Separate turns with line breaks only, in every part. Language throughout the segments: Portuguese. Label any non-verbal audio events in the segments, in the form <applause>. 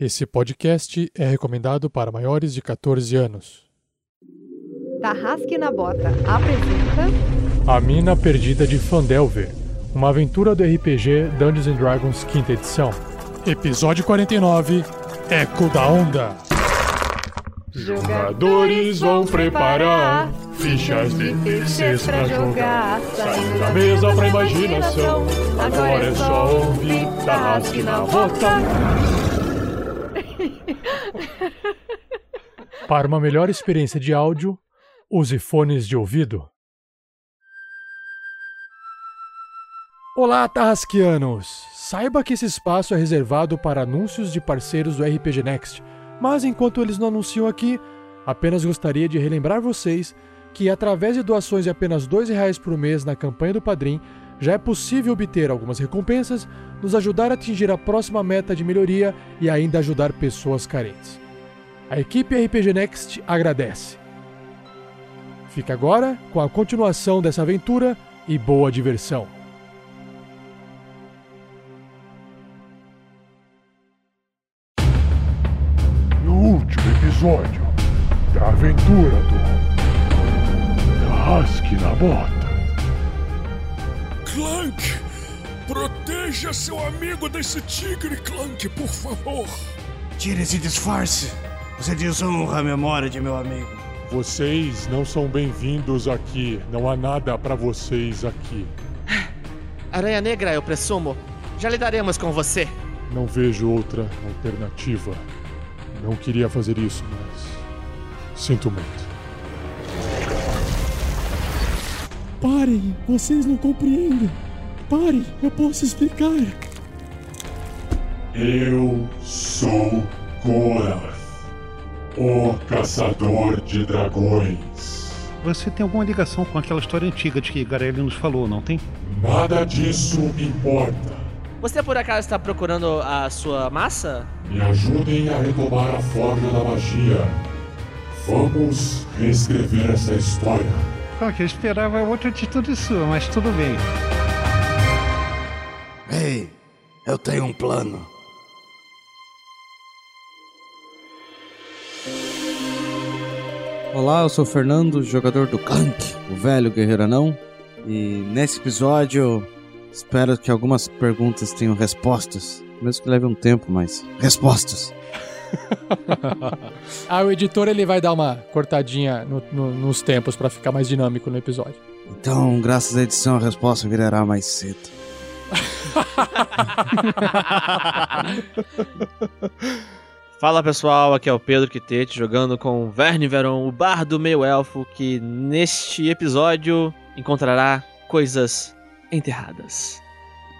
Esse podcast é recomendado para maiores de 14 anos.
Tarrasque na Bota apresenta
A Mina Perdida de Fandelver, uma aventura do RPG Dungeons Dragons quinta edição. Episódio 49, Eco da Onda. Jogadores vão preparar fichas de terceiros pra jogar. Saindo da mesa pra imaginação. Agora é só ouvir Tarrasque na Bota. Para uma melhor experiência de áudio, use fones de ouvido. Olá, Tarrasquianos! Saiba que esse espaço é reservado para anúncios de parceiros do RPG Next, mas enquanto eles não anunciam aqui, apenas gostaria de relembrar vocês que através de doações de apenas R$ 2,00 por mês na campanha do Padrim, já é possível obter algumas recompensas, nos ajudar a atingir a próxima meta de melhoria e ainda ajudar pessoas carentes. A equipe RPG Next agradece. Fica agora com a continuação dessa aventura e boa diversão.
No último episódio da aventura do Tarrasque na Bota.
Clank! Proteja seu amigo desse tigre, Clank, por favor!
Tire esse disfarce. Você desonra a memória de meu amigo.
Vocês não são bem-vindos aqui. Não há nada pra vocês aqui.
Aranha Negra, eu presumo. Já lidaremos com você.
Não vejo outra alternativa. Não queria fazer isso, mas. Sinto muito.
Parem, vocês não compreendem. Parem, eu posso explicar.
Eu sou Gorath, o caçador de dragões.
Você tem alguma ligação com aquela história antiga de que Garelli nos falou, não tem?
Nada disso importa.
Você por acaso está procurando a sua massa?
Me ajudem a retomar a forja da magia. Vamos reescrever essa história.
Ah, que eu esperava outra atitude sua, mas tudo bem.
Ei, eu tenho um plano.
Olá, eu sou o Fernando, jogador do Clank, o velho guerreiro anão. E nesse episódio, espero que algumas perguntas tenham respostas. Mesmo que leve um tempo, mas respostas. <laughs>
ah, o editor ele vai dar uma cortadinha no- no- nos tempos pra ficar mais dinâmico no episódio.
Então, graças à edição, a resposta virará mais cedo. <laughs>
Fala pessoal, aqui é o Pedro Quitete jogando com Verne Veron, o bardo meio elfo, que neste episódio encontrará coisas enterradas.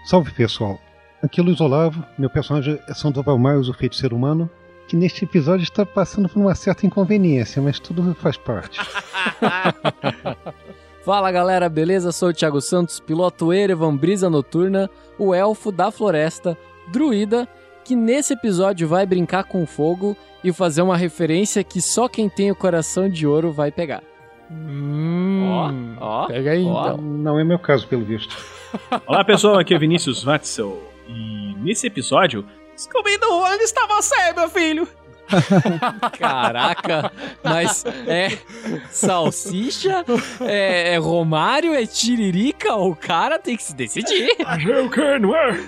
Salve pessoal. Aqui é Luiz Olavo, meu personagem é Sandoval Miles, o feiticeiro humano, que neste episódio está passando por uma certa inconveniência, mas tudo faz parte. <laughs>
Fala galera, beleza? Sou o Thiago Santos, piloto Erevan Brisa Noturna, o elfo da floresta, druida, que nesse episódio vai brincar com fogo e fazer uma referência que só quem tem o coração de ouro vai pegar.
Hum,
Ó, ó,
pega aí
ó.
então.
Não é meu caso, pelo visto.
Olá pessoal, aqui é Vinícius Watzel e nesse episódio
Scooby-Doo, onde está você, meu filho? <laughs>
Caraca, mas é salsicha, é, é Romário, é tiririca, o cara tem que se decidir. <laughs>
Eu quero, não é?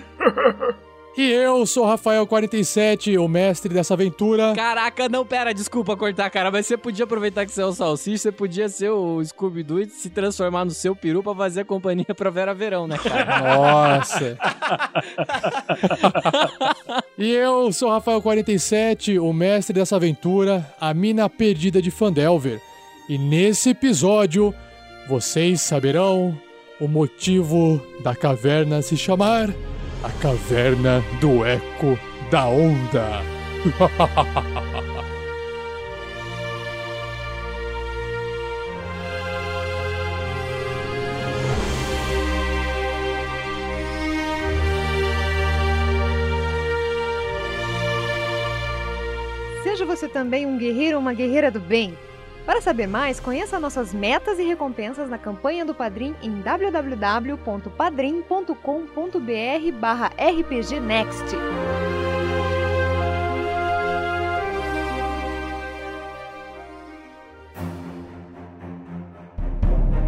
E eu sou o Rafael47, o mestre dessa aventura.
Caraca, não, pera, desculpa cortar, cara, mas você podia aproveitar que você é o Salsicha, você podia ser o Scooby-Doo e se transformar no seu peru pra fazer a companhia pra Vera Verão, né, cara? <laughs>
Nossa! e eu sou o Rafael47, o mestre dessa aventura, a mina perdida de Fandelver. E nesse episódio, vocês saberão o motivo da caverna se chamar a Caverna do Eco da Onda.
Seja você também um guerreiro ou uma guerreira do bem. Para saber mais, conheça nossas metas e recompensas na campanha do Padrim em www.padrim.com.br barra rpgnext.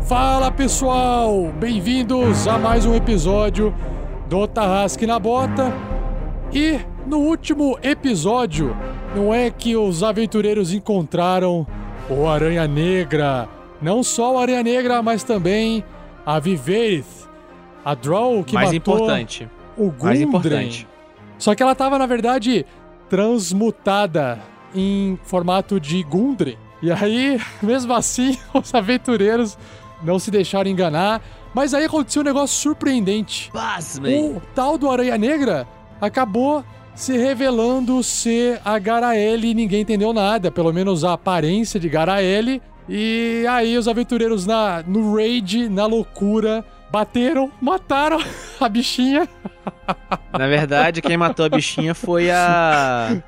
Fala pessoal, bem-vindos a mais um episódio do Tarrasque na Bota. E no último episódio, não é que os aventureiros encontraram o Aranha Negra, não só o Aranha Negra, mas também a Viveith, a Drow que
Mais
matou
importante.
o
Mais
Gundren.
importante.
Só que ela tava, na verdade, transmutada em formato de Gundren. E aí, <laughs> mesmo assim, <laughs> os aventureiros não se deixaram enganar. Mas aí aconteceu um negócio surpreendente.
Pasmem.
O tal do Aranha Negra acabou se revelando ser a Garaele e ninguém entendeu nada, pelo menos a aparência de Garaele. E aí os aventureiros na, no raid, na loucura, bateram, mataram <laughs> a bichinha.
Na verdade, quem matou a bichinha foi a.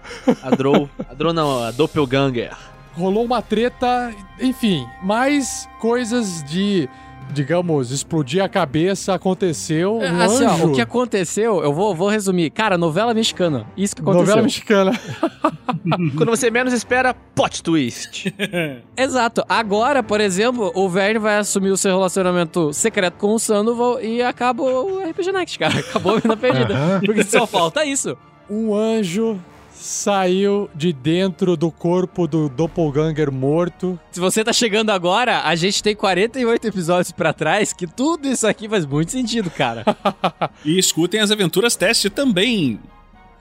A Drow. A Drow não, a Doppelganger.
Rolou uma treta, enfim, mais coisas de, digamos, explodir a cabeça aconteceu. Um
assim, ó,
anjo,
o que aconteceu, eu vou, vou resumir. Cara, novela mexicana. Isso que aconteceu.
novela mexicana. <laughs>
Quando você menos espera, plot twist. <laughs>
Exato. Agora, por exemplo, o Verne vai assumir o seu relacionamento secreto com o Sandoval e acaba o RPG Next, cara. Acabou a vida perdida. Porque só falta isso.
Um anjo saiu de dentro do corpo do doppelganger morto.
Se você tá chegando agora, a gente tem 48 episódios pra trás que tudo isso aqui faz muito sentido, cara. <laughs>
E escutem as aventuras teste também.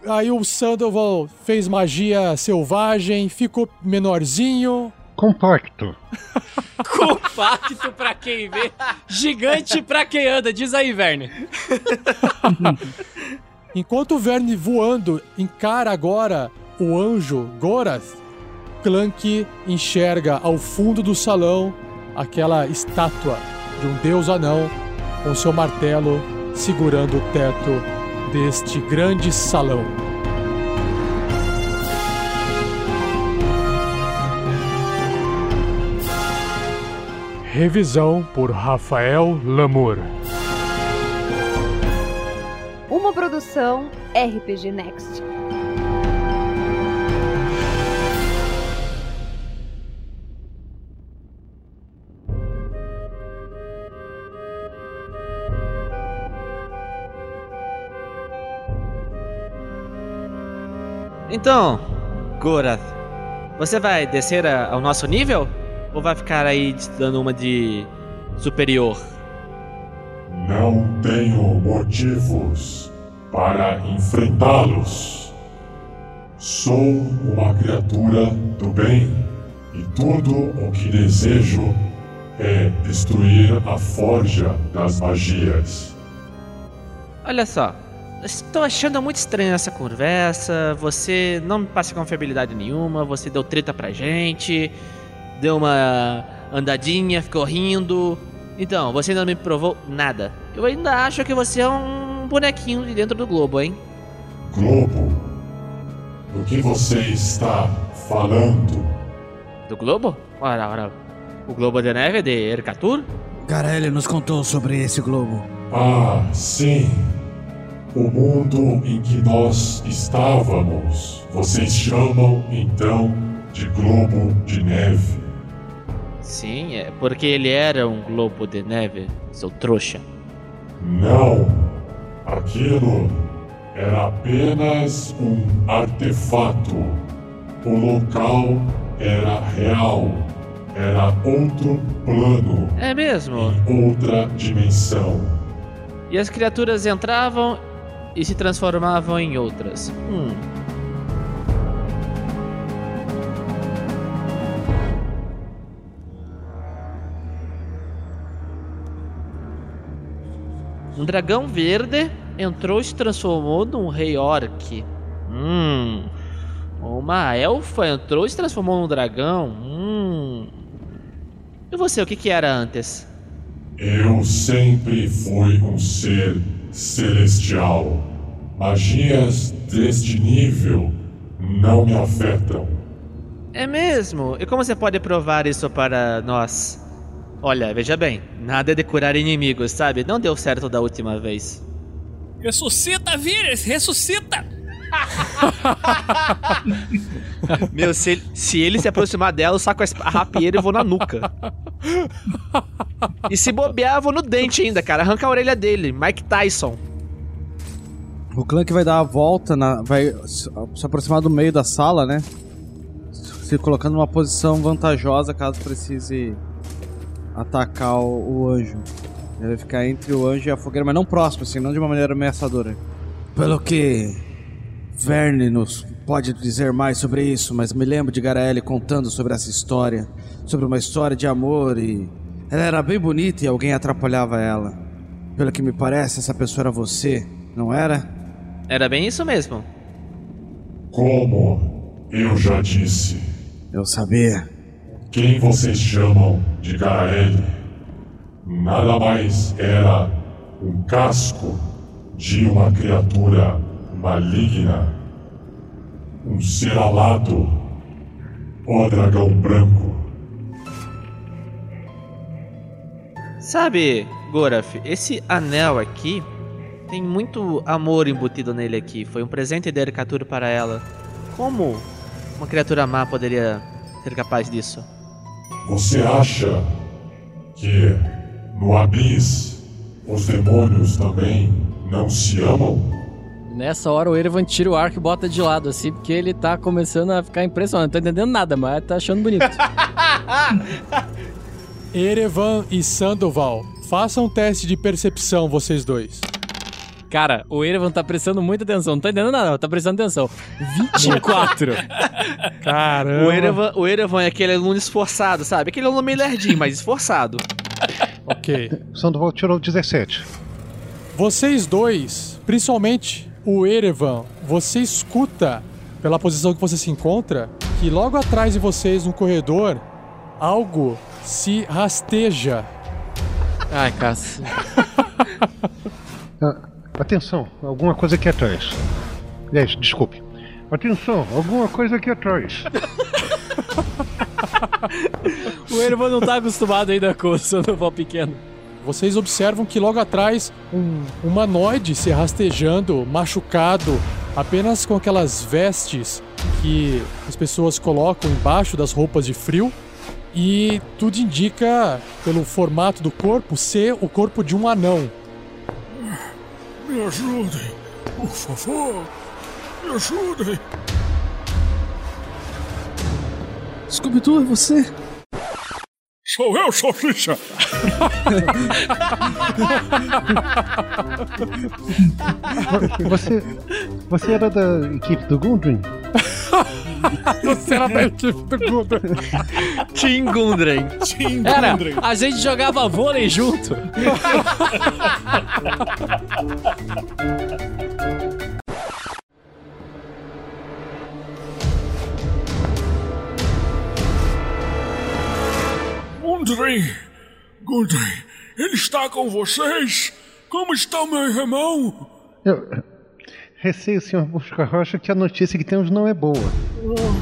Aí o Sandoval fez magia selvagem, ficou menorzinho.
Compacto. <laughs>
Compacto pra quem vê, gigante pra quem anda. Diz aí, Verne. <laughs>
Enquanto o Verne voando encara agora o anjo Gorath, Clank enxerga ao fundo do salão aquela estátua de um deus anão com seu martelo segurando o teto deste grande salão. Revisão por Rafael Lamour.
Uma produção RPG Next.
Então, Gorath, você vai descer ao nosso nível? Ou vai ficar aí dando uma de superior?
Não tenho motivos para enfrentá-los. Sou uma criatura do bem e tudo o que desejo é destruir a forja das magias.
Olha só, estou achando muito estranha essa conversa. Você não me passa confiabilidade nenhuma. Você deu treta pra gente, deu uma andadinha, ficou rindo. Então, você ainda não me provou nada. Eu ainda acho que você é um bonequinho de dentro do globo, hein?
Globo, do que você está falando?
Do globo? Ora, ora. O globo de neve de Ercatur?
Garelli nos contou sobre esse globo.
Ah, sim. O mundo em que nós estávamos. Vocês chamam então de globo de neve.
Sim, é porque ele era um globo de neve, seu trouxa.
Não. Aquilo era apenas um artefato. O local era real. Era outro plano,
É mesmo?
outra dimensão.
E as criaturas entravam e se transformavam em outras. Hum. Um dragão verde entrou e se transformou num rei orc. Hum. Uma elfa entrou e se transformou num dragão. Hum. E você, o que que era antes?
Eu sempre fui um ser celestial. Magias deste nível não me afetam.
É mesmo? E como você pode provar isso para nós? Olha, veja bem, nada de curar inimigos, sabe? Não deu certo da última vez.
Ressuscita, Vires! Ressuscita! <laughs>
Meu, se ele, se ele se aproximar dela, eu saco a rapieira e vou na nuca. E se bobear, eu vou no dente ainda, cara. Arranca a orelha dele. Mike Tyson.
O Clank vai dar a volta, na, vai se se aproximar do meio da sala, né? Se colocando numa posição vantajosa caso precise atacar o, o anjo. Ele vai ficar entre o anjo e a fogueira, mas não próximo, assim, não de uma maneira ameaçadora. Pelo que Verne nos pode dizer mais sobre isso, mas me lembro de Garaele contando sobre essa história, sobre uma história de amor e ela era bem bonita e alguém atrapalhava ela. Pelo que me parece, essa pessoa era você, não era?
Era bem isso mesmo.
Como eu já disse,
Eu sabia.
Quem vocês chamam de Garaele nada mais era um casco de uma criatura maligna, um ser alado, o dragão branco.
Sabe, Goraf, esse anel aqui tem muito amor embutido nele aqui. Foi um presente de Ercatur para ela. Como uma criatura má poderia ser capaz disso?
Você acha que no Abis os demônios também não se amam?
Nessa hora o Erevan tira o arco e bota de lado, assim, porque ele tá começando a ficar impressionado. Não tá entendendo nada, mas tá achando bonito. <laughs>
Erevan e Sandoval, façam um teste de percepção, vocês dois.
Cara, o Erevan tá prestando muita atenção. Não tá entendendo nada, tá prestando atenção. 24. <laughs>
Caramba.
O Erevan, o Erevan é aquele aluno esforçado, sabe? Aquele aluno meio lerdinho, mas esforçado. <laughs>
Ok.
Sandoval tirou 17.
Vocês dois, principalmente o Erevan, você escuta, pela posição que você se encontra, que logo atrás de vocês no corredor, algo se rasteja.
Ai, caça. <laughs>
Atenção, alguma coisa aqui atrás. Aliás, desculpe. Atenção, alguma coisa aqui atrás. <laughs>
O Erevan não tá acostumado ainda com o Sandoval pequeno.
Vocês observam que logo atrás um humanoide se rastejando, machucado, apenas com aquelas vestes que as pessoas colocam embaixo das roupas de frio. E tudo indica, pelo formato do corpo, ser o corpo de um anão.
Me ajudem, por favor. Me ajudem.
Scooby-Doo, é você?
Sou eu, Salsicha.
Você. Você era da equipe do Gundren? <laughs>
Você era da equipe do Gundren.
Tim Gundren.
Tim
Era,
Gundren.
a gente jogava vôlei junto. <laughs>
Gundren. Gundren, ele está com vocês? Como está meu irmão?
Eu. Receio, senhor Busca Rocha, que a notícia que temos não é boa.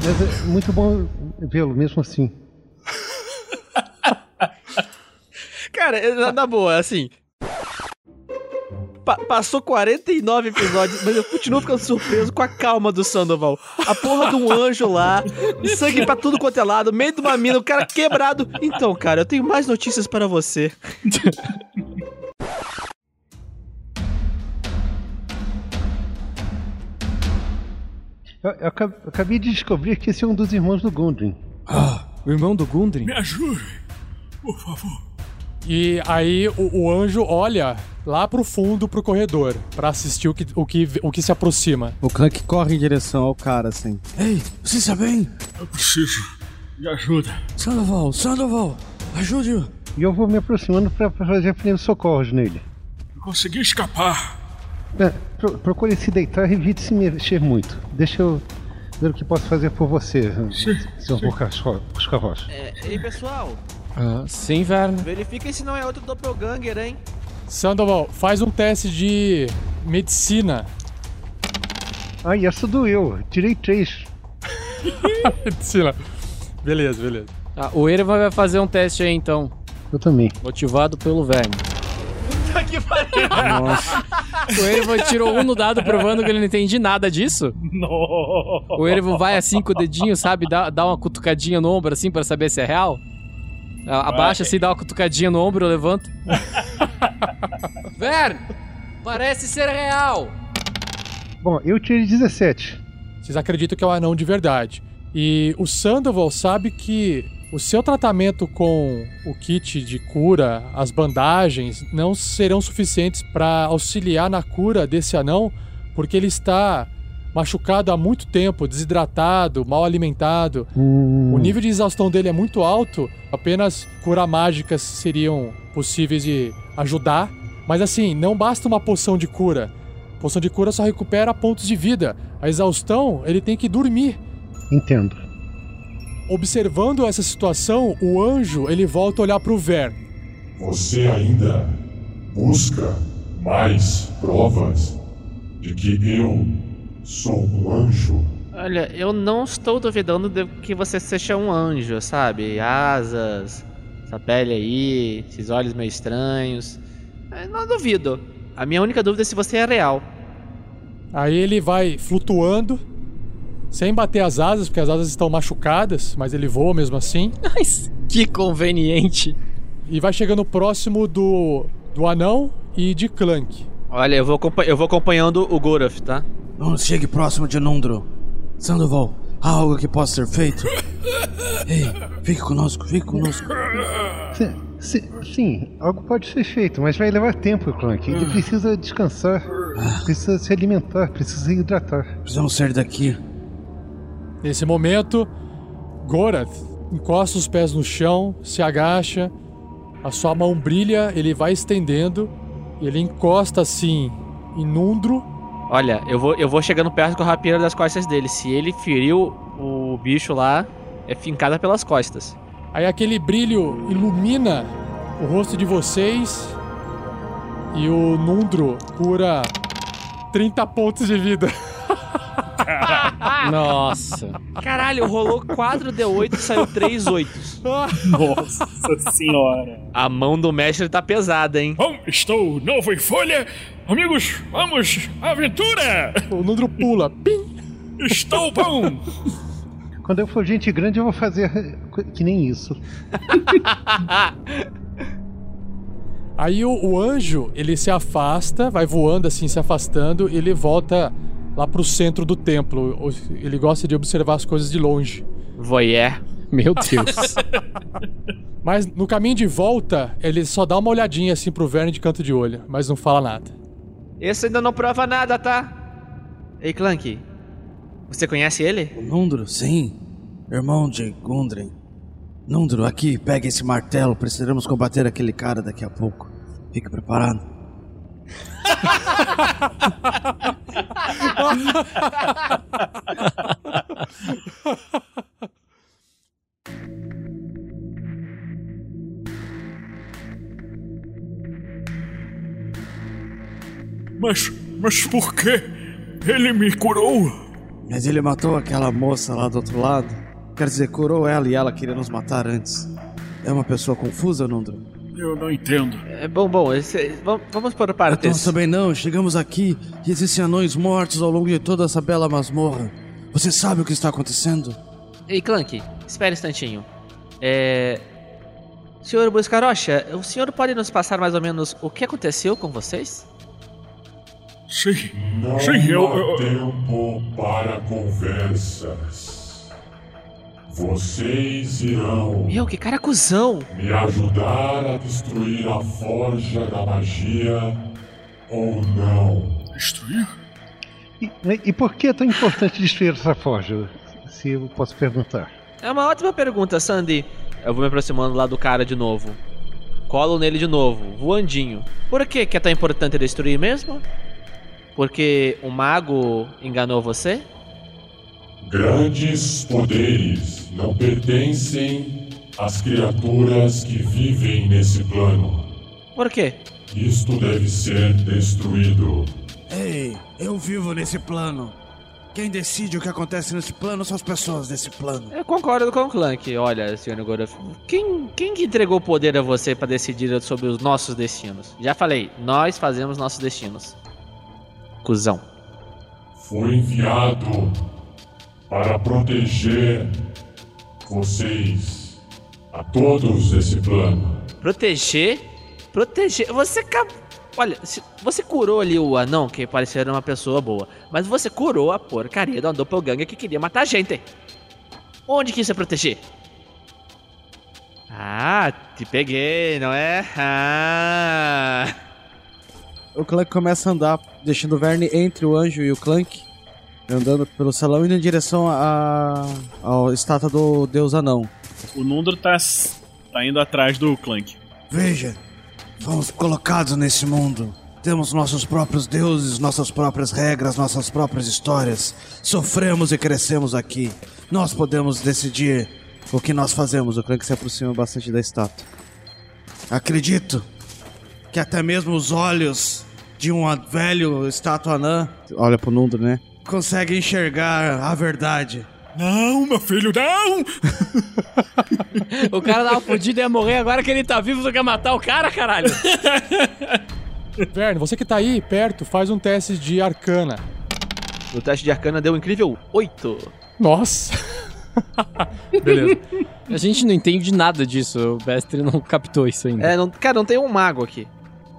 Mas é muito bom vê-lo mesmo assim. <laughs>
Cara, é, na boa, assim. Pa- passou 49 episódios, mas eu continuo ficando surpreso com a calma do Sandoval. A porra de um anjo lá, sangue pra tudo quanto é lado, meio de uma mina, o cara quebrado. Então, cara, eu tenho mais notícias para você.
Eu, eu acab- eu acabei de descobrir que esse é um dos irmãos do Gundren.
Ah, o irmão do Gundren?
Me ajude, por favor.
E aí o, o anjo olha lá pro fundo pro corredor pra assistir o que, o que, o que se aproxima.
O Clank corre em direção ao cara, assim. Ei, você está bem?
Eu preciso de ajuda.
Sandoval, Sandoval, ajude-o.
E eu vou me aproximando pra pra fazer primeiros socorros nele.
Eu consegui escapar.
É, pro- procure se deitar e evite se mexer muito. Deixa eu ver o que posso fazer por você, senhor Busca Rocha.
É, ei, pessoal,
Ah, sim, Verne.
verifiquem se não é outro doppelganger, hein?
Sandoval, faz um teste de medicina.
Ai, essa doeu. Tirei três. <laughs>
medicina. Beleza, beleza.
Ah, o Erevan vai fazer um teste aí então,
Eu também.
motivado pelo Verne.
Puta que pariu.
Nossa. <laughs>
O Erevan tirou um no dado provando que ele não entende nada disso?
Nossa.
O Erevan vai assim com o dedinho, sabe? Dá, dá uma cutucadinha no ombro assim pra saber se é real? Abaixa assim, dá uma cutucadinha no ombro, levanta. <laughs> Vern! Parece ser real!
Bom, eu tirei 17.
Vocês acreditam que é um anão de verdade. E o Sandoval sabe que o seu tratamento com o kit de cura, as bandagens, não serão suficientes para auxiliar na cura desse anão, porque ele está machucado há muito tempo, desidratado, mal alimentado. O nível de exaustão dele é muito alto, apenas curar mágicas seriam possíveis de ajudar. Mas assim, não basta uma poção de cura. Poção de cura só recupera pontos de vida. A exaustão, ele tem que dormir.
Entendo.
Observando essa situação, o anjo ele volta a olhar pro Vern.
Você ainda busca mais provas de que eu sou um anjo?
Olha, eu não estou duvidando de que você seja um anjo, sabe? Asas, essa pele aí, esses olhos meio estranhos. Eu não duvido. A minha única dúvida é se você é real.
Aí ele vai flutuando, sem bater as asas, porque as asas estão machucadas, mas ele voa mesmo assim. <laughs>
Mas que conveniente.
E vai chegando próximo do, do anão e de Clank.
Olha, eu vou, eu vou acompanhando o Goroth, tá?
Não chegue próximo de Nundro. Sandoval, há algo que possa ser feito? Ei, fique conosco, fique conosco.
Sim, sim, sim, algo pode ser feito, mas vai levar tempo, Clank. Ele precisa descansar, precisa se alimentar, precisa se hidratar.
Precisamos sair daqui.
Nesse momento, Gorath encosta os pés no chão, se agacha, a sua mão brilha, ele vai estendendo, ele encosta assim em Nundro.
Olha, eu vou, eu vou chegando perto com a rapieira das costas dele. Se ele feriu o bicho lá, é fincada pelas costas.
Aí aquele brilho ilumina o rosto de vocês e o Nundro cura 30 pontos de vida. <laughs>
Nossa.
Caralho, rolou 4D8 e saiu 3 8
Nossa senhora.
A mão do mestre tá pesada, hein?
Bom, estou novo em folha. Amigos, vamos à aventura!
O Nundro pula. Pim!
Estou bom!
Quando eu for gente grande, eu vou fazer que nem isso.
Aí o, o anjo, ele se afasta, vai voando assim, se afastando, e ele volta lá pro centro do templo. Ele gosta de observar as coisas de longe.
Voyeur.
Meu Deus. <laughs>
Mas no caminho de volta, ele só dá uma olhadinha assim pro Verne de canto de olho, mas não fala nada.
Esse ainda não prova nada, tá? Ei, Clank. Você conhece ele?
Nundro, sim. Irmão de Gundren. Nundro, aqui, pegue esse martelo. Precisaremos combater aquele cara daqui a pouco. Fique preparado.
Mas, mas por que ele me curou?
Mas ele matou aquela moça lá do outro lado. Quer dizer, curou ela e ela queria nos matar antes. É uma pessoa confusa, Nundro?
Eu não entendo.
É bom, bom. esse- vamos, vamos por
Então
partes.
também não, chegamos aqui e existem anões mortos ao longo de toda essa bela masmorra. Você sabe o que está acontecendo?
Ei, Clank, espere um instantinho. É. Senhor Buscarocha, o senhor pode nos passar mais ou menos o que aconteceu com vocês?
Sim,
Não
sim, eu.
há
eu-
tempo para conversas. Vocês irão
Meu, que cara cuzão!
me ajudar a destruir a forja da magia ou não?
Destruir?
E, e por que é tão importante destruir essa forja? Se eu posso perguntar.
É uma ótima pergunta, Sandy. Eu vou me aproximando lá do cara de novo. Colo nele de novo, voandinho. Por que, que é tão importante destruir mesmo? Porque o mago enganou você?
Grandes poderes não pertencem às criaturas que vivem nesse plano.
Por quê?
Isto deve ser destruído.
Ei, eu vivo nesse plano. Quem decide o que acontece nesse plano são as pessoas desse plano.
Eu concordo com o Clank. Olha, senhor Gorof, quem, quem que entregou o poder a você pra decidir sobre os nossos destinos? Já falei, nós fazemos nossos destinos. cuzão.
Foi enviado para proteger vocês a todos esse plano.
Proteger? Proteger? Você acabou. Olha, se- você curou ali o anão, que parecia uma pessoa boa. Mas você curou a porcaria do doppelganger que queria matar a gente. Onde que isso é proteger? Ah, te peguei, não é? Ah.
O Clank começa a andar, deixando o Verne entre o anjo e o Clank, andando pelo salão indo em direção à à estátua do deus anão.
O Nundro tá, tá indo atrás do Clank.
Veja, fomos colocados nesse mundo. Temos nossos próprios deuses, nossas próprias regras, nossas próprias histórias. Sofremos e crescemos aqui. Nós podemos decidir o que nós fazemos.
O Clank se aproxima bastante da estátua.
Acredito que até mesmo os olhos de um velho estátua anã
Olha pro Nundro, né?
Conseguem enxergar a verdade.
Não, meu filho, não! <laughs>
O cara tava fudido e ia morrer, agora que ele tá vivo, você quer matar o cara, caralho? <laughs>
Verne, você que tá aí perto, faz um teste de arcana.
O teste de arcana deu um incrível 8.
Nossa! <laughs> Beleza.
A gente não entende nada disso, o Bestre não captou isso ainda.
É, não, cara, não tem um mago aqui.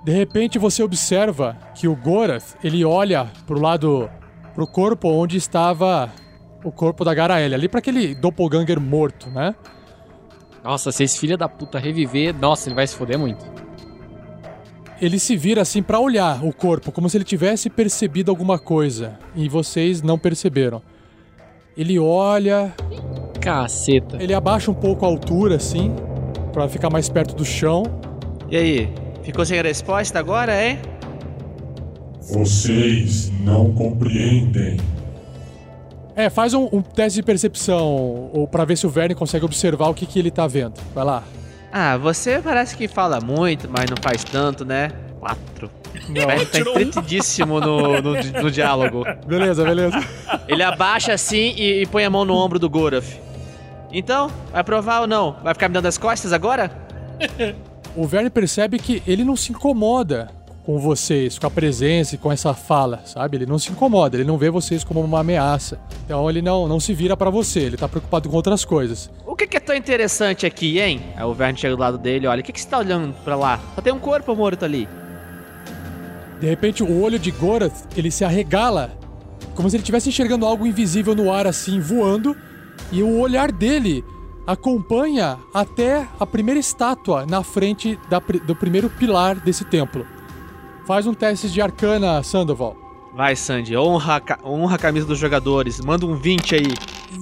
De repente você observa que o Gorath, ele olha pro lado, pro corpo onde estava o corpo da Garaele, ali pra aquele doppelganger morto, né?
Nossa, se esse filho da puta reviver, nossa, ele vai se foder muito.
Ele se vira assim pra olhar o corpo, como se ele tivesse percebido alguma coisa, e vocês não perceberam. Ele olha,
Caceta.
ele abaixa um pouco a altura assim, pra ficar mais perto do chão.
E aí? Ficou sem resposta agora, hein?
Vocês não compreendem.
É, faz um, um teste de percepção, ou pra ver se o Verne consegue observar o que, que ele tá vendo. Vai lá.
Ah, você parece que fala muito, mas não faz tanto, né? 4.
Não.
Tá
Tirou um.
entretidíssimo no, no, no diálogo. <laughs>
Beleza, beleza.
Ele abaixa assim e, e põe a mão no ombro do Goroth. Então, vai provar ou não? Vai ficar me dando as costas agora? <laughs>
O Verne percebe que ele não se incomoda com vocês, com a presença e com essa fala, sabe? Ele não se incomoda, ele não vê vocês como uma ameaça. Então ele não, não se vira pra você, ele tá preocupado com outras coisas.
O que, que é tão interessante aqui, hein? Aí o Verne chega do lado dele olha, o que, que você tá olhando pra lá? Só tem um corpo morto ali.
De repente, o olho de Gorath, ele se arregala, como se ele estivesse enxergando algo invisível no ar assim, voando, e o olhar dele acompanha até a primeira estátua na frente da do primeiro pilar desse templo. Faz um teste de arcana, Sandoval.
Vai, Sandy, honra, honra a camisa dos jogadores. Manda um 20 aí.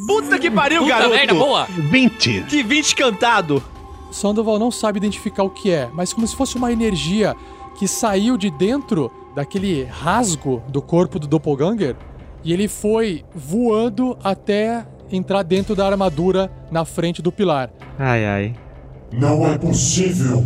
Puta que pariu,
Puta
garoto!
merda, boa!
20!
Que 20 cantado!
Sandoval não sabe identificar o que é, mas como se fosse uma energia que saiu de dentro daquele rasgo do corpo do Doppelganger e ele foi voando até entrar dentro da armadura na frente do pilar.
Ai, ai.
Não é possível.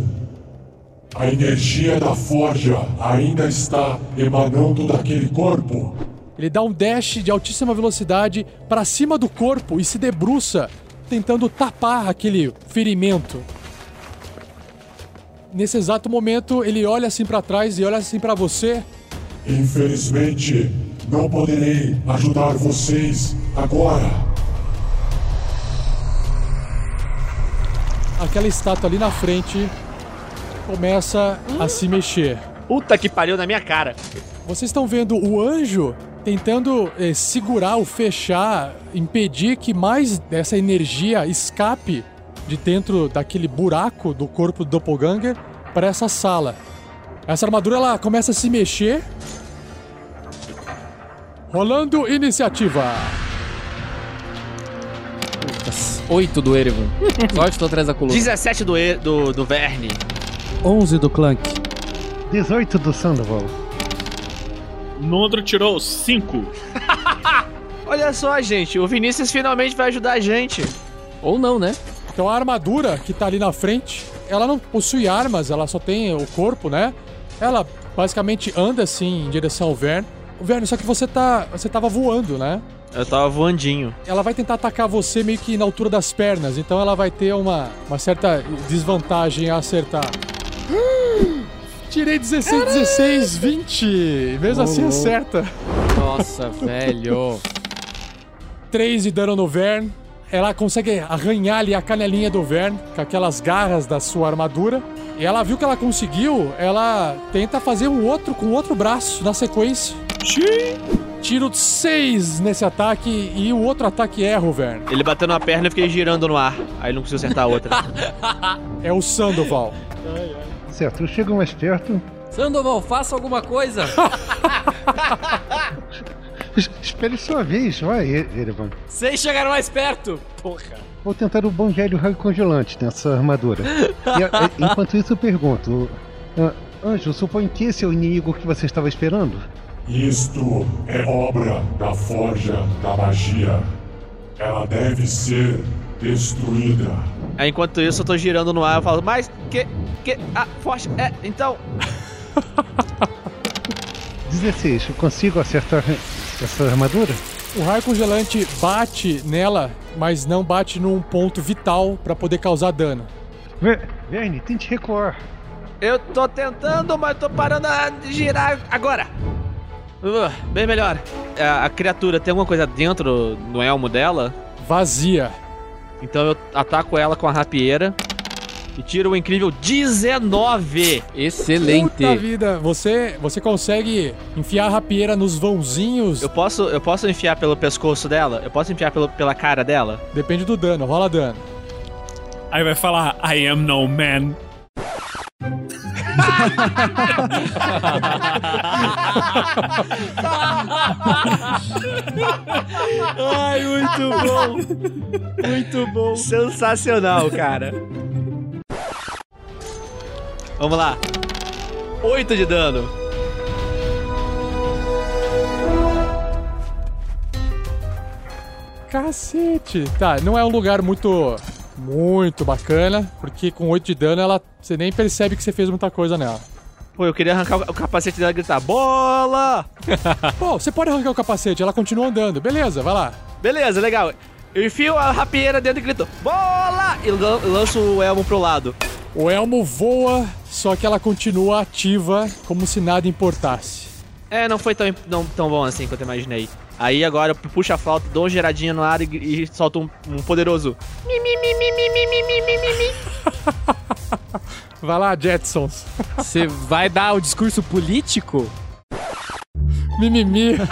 A energia da forja ainda está emanando daquele corpo.
Ele dá um dash de altíssima velocidade para cima do corpo e se debruça, tentando tapar aquele ferimento. Nesse exato momento, ele olha assim para trás e olha assim para você.
Infelizmente, não poderei ajudar vocês agora.
Aquela estátua ali na frente começa a se mexer.
Puta que pariu na minha cara.
Vocês estão vendo o anjo tentando eh, segurar ou fechar, impedir que mais dessa energia escape de dentro daquele buraco do corpo do Doppelganger para essa sala. Essa armadura ela começa a se mexer. Rolando iniciativa.
Oito do Erevan. Sorte, tô atrás da coluna.
17 do, E- do, do Verne.
11 do Clank.
18 do Sandoval.
Nundro tirou 5. <laughs>
Olha só, gente, o Vinícius finalmente vai ajudar a gente.
Ou não, né?
Então a armadura que tá ali na frente, ela não possui armas, ela só tem o corpo, né? Ela basicamente anda assim em direção ao Verne. O Verne, só que você tá. Você tava voando, né?
Eu tava voandinho.
Ela vai tentar atacar você meio que na altura das pernas, então ela vai ter uma, uma certa desvantagem a acertar. Tirei 16, 16, 20. Mesmo assim
Ô,
acerta.
Nossa, velho.
3 de dano no Vern. Ela consegue arranhar ali a canelinha do Vern com aquelas garras da sua armadura. E ela viu que ela conseguiu, ela tenta fazer um outro com outro braço na sequência. Tiro 6 nesse ataque e o outro ataque erra o Vern.
Ele bateu na perna e fiquei girando no ar. Aí não conseguiu acertar a outra. <laughs>
É o Sandoval.
Certo, eu chego mais perto.
Sandoval, faça alguma coisa.
Es- <laughs> Espere sua vez, vai, Erevan.
Vocês chegaram mais perto. Porra.
Vou tentar o bom velho raio congelante nessa armadura. E, a- e- enquanto isso, eu pergunto: ah, Anjo, supõe que esse é o inimigo que você estava esperando?
Isto é obra da forja da magia. Ela deve ser destruída.
Enquanto isso eu tô girando no ar, eu falo, mas que. que. Ah, forte. É, então. <laughs>
16, eu consigo acertar essa armadura?
O raio congelante bate nela, mas não bate num ponto vital pra poder causar dano.
Ver- Verne, tente recuar.
Eu tô tentando, mas tô parando a girar agora. Uh, bem melhor. A, a criatura tem alguma coisa dentro no elmo dela?
Vazia.
Então eu ataco ela com a rapieira e tiro o incrível 19.
Excelente.
Puta vida, você, você consegue enfiar a rapieira nos vãozinhos?
Eu posso, eu posso enfiar pelo pescoço dela? Eu posso enfiar pelo, pela cara dela?
Depende do dano, rola dano.
Aí vai falar, I am no man.
Ai, muito bom. Muito bom. Sensacional, cara. Vamos lá. 8 de dano.
Cacete. Tá, não é um lugar muito muito bacana, porque com 8 de dano ela você nem percebe que você fez muita coisa nela.
Pô, eu queria arrancar o capacete dela e gritar: Bola! <laughs>
Pô, você pode arrancar o capacete, ela continua andando. Beleza, vai lá.
Beleza, legal. Eu enfio a rapieira dentro e grito: Bola! E lan- lanço o elmo pro lado.
O elmo voa, só que ela continua ativa como se nada importasse.
É, não foi tão, não, tão bom assim quanto eu imaginei. Aí agora puxa a flauta, dou uma geradinha no ar e, e solta um, um poderoso.
vai lá, Jetsons.
Você vai dar o discurso político?
Mimimi. <laughs>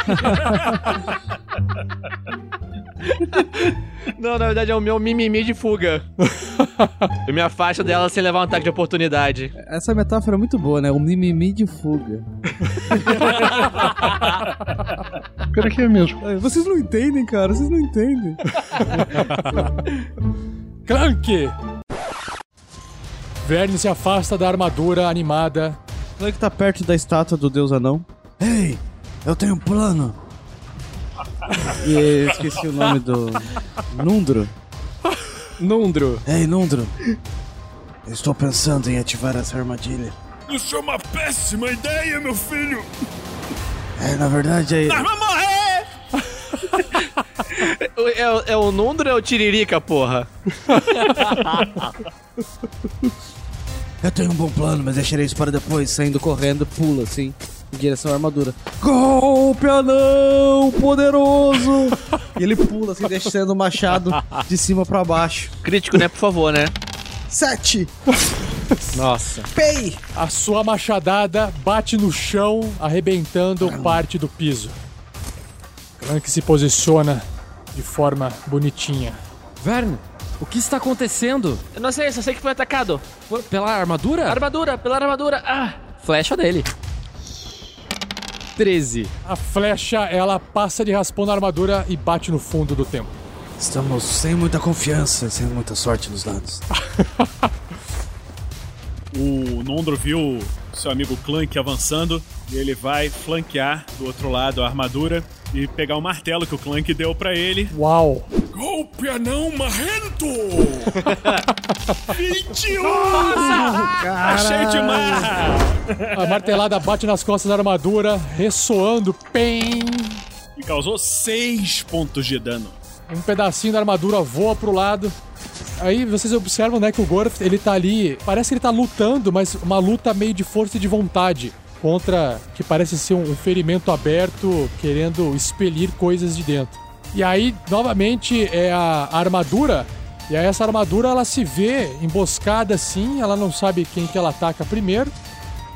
<laughs>
Não, na verdade é o meu mimimi de fuga. <laughs> eu me afasto dela sem levar um ataque de oportunidade.
Essa metáfora é muito boa, né? O mimimi de fuga. <laughs>
Pior que é mesmo.
Vocês não entendem, cara. Vocês não entendem.
Clank! Verne se afasta da armadura animada.
Como é que tá perto da estátua do deus anão?
Ei, eu tenho um plano.
E eu esqueci o nome do... Nundro.
Nundro.
Ei, Nundro. Eu estou pensando em ativar essa armadilha.
Isso é uma péssima ideia, meu filho!
É, na verdade, é...
Nós vamos morrer! <laughs>
É, o- é o Nundro ou é o Tiririca, porra? <laughs>
eu tenho um bom plano, mas deixarei isso para depois.
Saindo correndo, pula assim, em direção à armadura. Golpe anão poderoso! e ele pula assim, descendo o machado de cima pra baixo.
Crítico, né? Por favor, né?
Sete!
Nossa.
Pei!
A sua machadada bate no chão, arrebentando parte do piso. Clank se posiciona de forma bonitinha.
Vern, o que está acontecendo?
Eu não sei, só sei que foi atacado.
Foi Pela armadura?
Armadura, pela armadura. Ah!
Flecha dele. 13.
A flecha, ela passa de raspão na armadura e bate no fundo do templo.
Estamos sem muita confiança, sem muita sorte nos dados. <laughs>
O Nondro viu seu amigo Clank avançando e ele vai flanquear do outro lado a armadura e pegar o martelo que o Clank deu pra ele.
Uau!
Golpe anão marrento!
21! Tá cheio de marra!
A martelada bate nas costas da armadura, ressoando, PEM!
E causou 6 pontos de dano.
Um pedacinho da armadura voa pro lado. Aí vocês observam, né, que o Gorf, ele tá ali, parece que ele tá lutando, mas uma luta meio de força e de vontade contra que parece ser um, ferimento aberto, querendo expelir coisas de dentro. E aí, novamente, é a, armadura. E aí essa armadura, ela se vê emboscada assim, ela não sabe quem que ela ataca primeiro.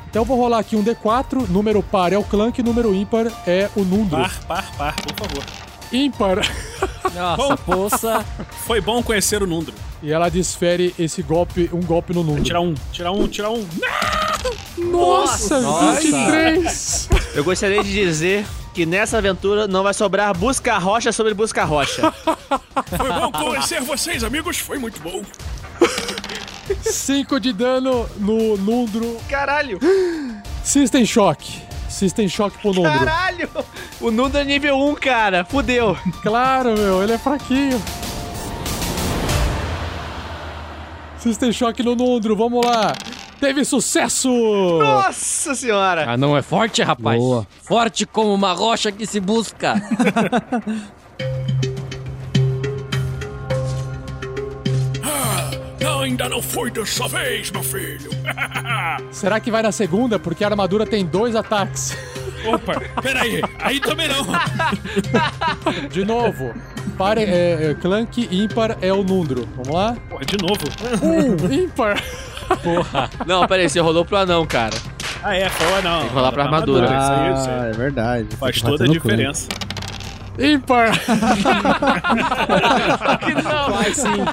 Então vou rolar aqui um D4, número par é o Clank, número ímpar é o Nundro.
Par, par, par, por favor.
Ímpar.
Nossa, poça.
Foi bom conhecer o Nundro.
E ela desfere esse golpe, um golpe no Nundro.
Tirar um, tirar um, tirar um.
Nossa,
Nossa.
23!
Eu gostaria de dizer que nessa aventura não vai sobrar busca rocha sobre busca rocha. <laughs>
Foi bom conhecer vocês, amigos. Foi muito bom.
5 de dano no Nundro.
Caralho!
System Shock. System Shock pro Nundro.
Caralho! O Nundro é nível 1, cara. Fudeu.
Claro, meu, ele é fraquinho. System Shock no Nundro, vamos lá. Teve sucesso!
Nossa senhora!
Ah, não é forte, rapaz?
Boa.
Forte como uma rocha que se busca. <laughs>
Ah, ainda não foi dessa vez, meu filho. <laughs>
Será que vai na segunda? Porque a armadura tem dois ataques.
Opa, peraí. Aí também não. <laughs>
De novo. Pare, é, é, Clank ímpar é o Nundro. Vamos lá?
De novo.
Um ímpar.
Não, peraí, você rolou pro anão, cara.
Ah, é, foi o anão.
Tem que rolar pra armadura.
Isso aí, isso
Ah,
aí.
é verdade.
Faz toda a diferença.
Ímpar. <laughs>
Vai sim.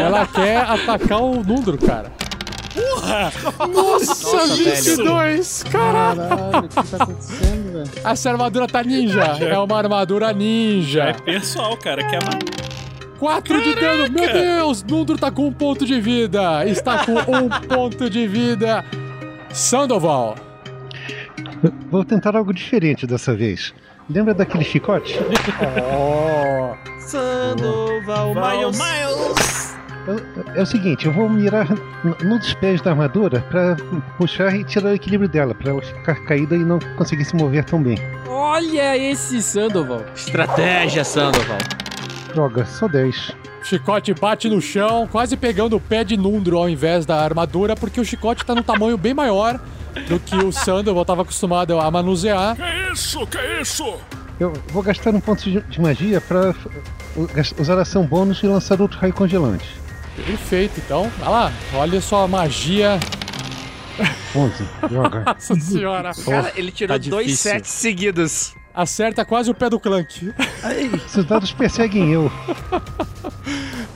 Ela quer atacar o Nundro, cara. Nossa,
Nossa,
22! Caraca!
Caralho, o que tá acontecendo, velho?
Essa armadura tá ninja. É uma armadura
É
ninja.
pessoal, cara, que é uma...
4 de dano. Meu Deus! Nundro tá com um ponto de vida. Está com um <laughs> ponto de vida. Sandoval.
Vou tentar algo diferente dessa vez. Lembra daquele chicote? <laughs>
Oh.
Sandoval Miles.
Miles!
É, é o seguinte, eu vou mirar n- num dos pés da armadura pra puxar e tirar o equilíbrio dela, pra ela ficar caída e não conseguir se mover tão bem.
Olha esse Sandoval.
Estratégia, Sandoval.
Droga, só 10.
Chicote bate no chão, quase pegando o pé de Nundro ao invés da armadura, porque o chicote tá num tamanho bem maior do que o Sandoval tava acostumado a manusear.
Que isso? Que isso?
Eu vou gastar um ponto de, magia gas- usar ação bônus e lançar outro raio congelante.
Perfeito, então. Vai lá, olha só a magia.
11. Droga. <laughs>
Nossa senhora.
Cara, ele tirou
Tá
dois sets seguidos.
Acerta quase o pé do Clank.
Esses dados perseguem eu.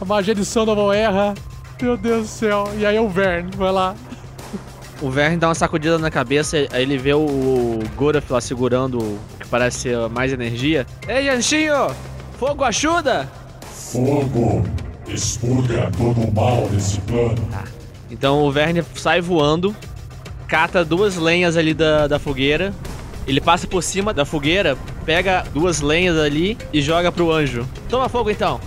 A magia de Sandoval erra. Meu Deus do céu. E aí é o Vern, vai lá.
O Verne dá uma sacudida na cabeça, aí ele vê o Goraf lá segurando o que parece ser mais energia. Ei, Anchinho! Fogo ajuda!
Fogo expurga todo o mal desse plano.
Então o Verne sai voando, cata duas lenhas ali da, da fogueira. Ele passa por cima da fogueira, pega duas lenhas ali e joga pro anjo. Toma fogo então!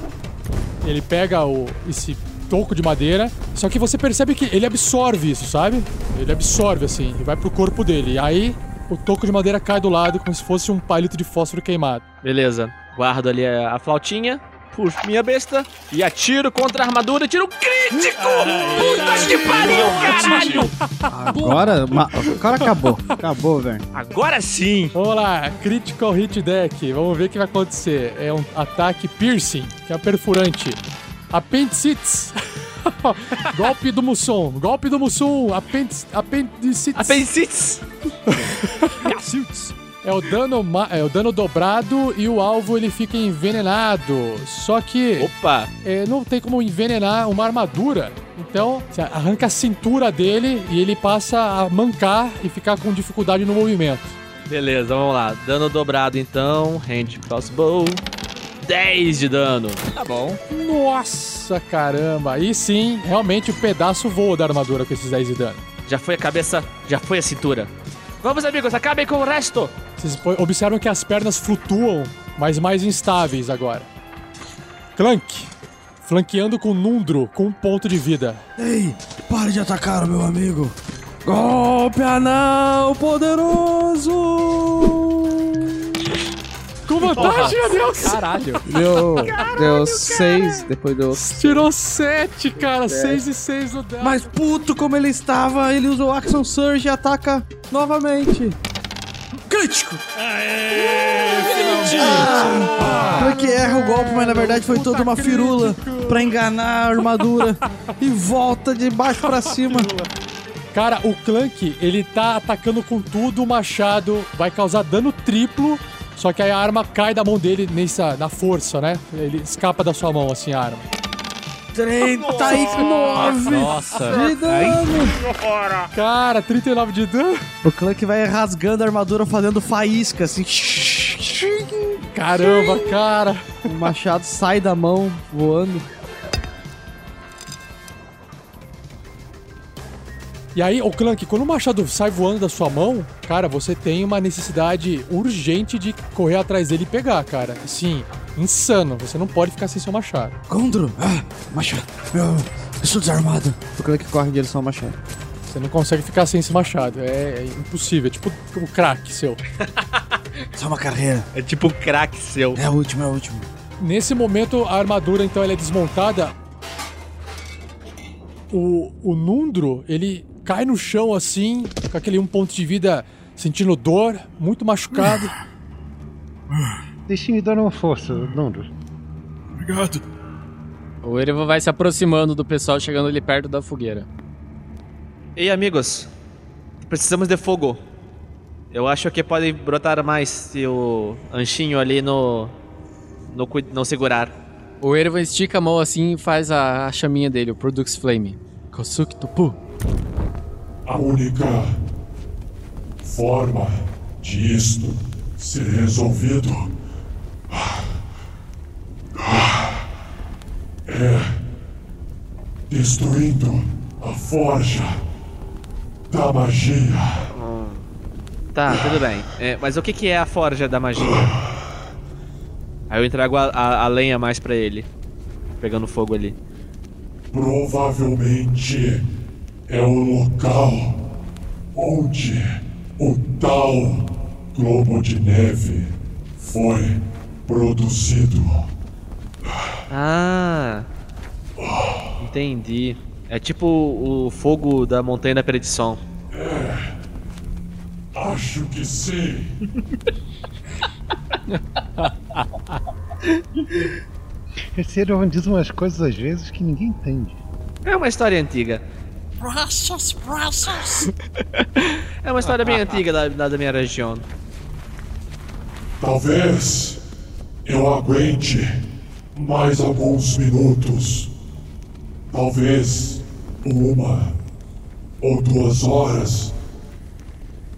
Ele pega o, esse toco de madeira, só que você percebe que ele absorve isso, sabe? Ele absorve assim, e vai pro corpo dele. E aí o toco de madeira cai do lado como se fosse um palito de fósforo queimado.
Beleza, guardo ali a, a flautinha, puxo minha besta e atiro contra a armadura, tiro um crítico! Puta que pariu, caralho!
Agora, ma- agora acabou. Acabou, velho.
Agora sim!
Vamos lá, Critical Hit Deck. Vamos ver o que vai acontecer. É um ataque piercing, que é perfurante. Apendicites. <laughs> golpe do Mussum. Golpe do Mussum. Apendic- Apendicites.
Apendicites!
É o dano, ma- é o dano dobrado e o alvo ele fica envenenado. Só que
Opa!
é, não tem como envenenar uma armadura. Então, você arranca a cintura dele e ele passa a mancar e ficar com dificuldade no movimento.
Beleza, vamos lá. Dano dobrado então, hand crossbow. 10 de dano. Tá bom.
Nossa, caramba. Aí sim, realmente o pedaço voa da armadura com esses 10 de dano.
Já foi a cabeça, já foi a cintura. Vamos, amigos, acabem com o resto!
Vocês observam que as pernas flutuam, mas mais instáveis agora. Clank, flanqueando com Nundro, com um ponto de vida.
Ei, pare de atacar o meu amigo.
Golpe anão poderoso!
Com vantagem, Adeus!
Caralho.
Deu, deu seis, depois deu.
Tirou 7, cara. 6 e 6 no dado.
Mas puto como ele estava, ele usa o Action Surge e ataca novamente. Crítico! Ah, que erra o golpe, mas na verdade foi toda uma firula pra enganar a armadura e volta de baixo pra cima.
Cara, o Clank, ele tá atacando com tudo, o machado vai causar dano triplo, só que aí a arma cai da mão dele nessa, na força, né? Ele escapa da sua mão, assim, a arma.
39
Nossa.
de dano.
Cara, 39 de dano?
O Clank vai rasgando a armadura, fazendo faísca, assim.
Caramba, cara.
O machado sai da mão, voando.
E aí, o Clank, quando o machado sai voando da sua mão, cara, você tem uma necessidade urgente de correr atrás dele e pegar, cara. Sim, insano. Você não pode ficar sem seu machado.
Gondro, ah, machado, eu estou desarmado.
O Clank corre em direção ao machado.
Você não consegue ficar sem esse machado. É, é impossível. É tipo o crack seu. <laughs>
Só uma carreira.
É tipo um crack seu.
É a última, é a última.
Nesse momento, a armadura, então, ela é desmontada. O, o Nundro, ele cai no chão assim, com aquele um ponto de vida, sentindo dor, muito machucado.
Deixa me dar uma força, Nando.
Obrigado.
O Erevan vai se aproximando do pessoal, chegando ali perto da fogueira.
Ei, amigos. Precisamos de fogo. Eu acho que pode brotar mais se o anchinho ali no. no, não segurar.
O Erevan estica a mão assim e faz a, a chaminha dele, o Produx Flame. Kosuki Topu.
A única forma de isto ser resolvido é destruindo a forja da magia.
Tá, tudo bem. É, mas o que, que é a forja da magia? Aí eu entrego a, a- a lenha mais pra ele. Pegando fogo ali.
Provavelmente é o local onde o tal globo de neve foi produzido.
Ah! Entendi. É tipo o fogo da Montanha da Perdição.
Acho que sim.
Esse Erevan diz umas coisas às vezes que ninguém entende.
É uma história antiga.
Precious, precious. <laughs>
É uma história bem antiga da, da da minha região.
Talvez eu aguente mais alguns minutos. Talvez uma ou duas horas.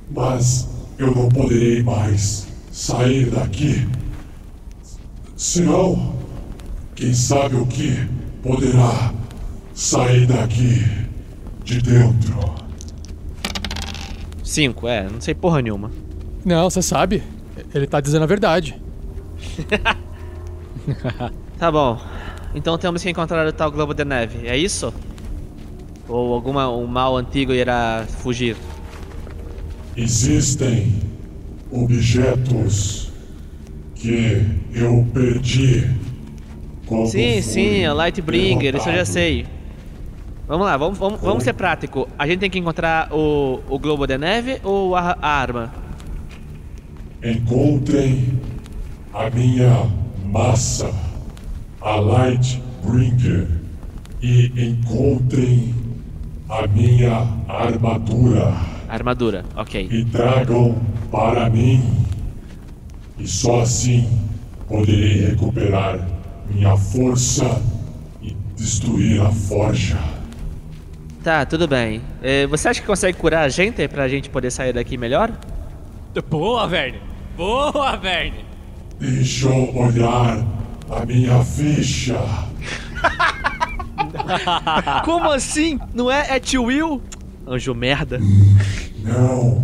Mas eu não poderei mais sair daqui. Senão, quem sabe o que poderá sair daqui de dentro.
Cinco, é, não sei porra nenhuma.
Não, você sabe. Ele tá dizendo a verdade. <laughs>
Tá bom. Então temos que encontrar o tal Globo de Neve, é isso? Ou alguma um mal antigo irá fugir?
Existem objetos que eu perdi.
Sim, sim, a Lightbringer, isso eu já sei. Vamos lá, vamos, vamos, vamos ser prático. A gente tem que encontrar o, o Globo de Neve ou a, a arma?
Encontrem a minha massa, a Lightbringer, e encontrem a minha armadura
armadura, ok.
e tragam para mim. E só assim poderei recuperar minha força e destruir a forja.
Tá, tudo bem. Eh, você acha que consegue curar a gente pra gente poder sair daqui melhor?
Boa, Verne! Boa, Verne!
Deixa eu olhar a minha ficha. <laughs>
Como assim? Não é, é tio Will? Anjo merda.
Não.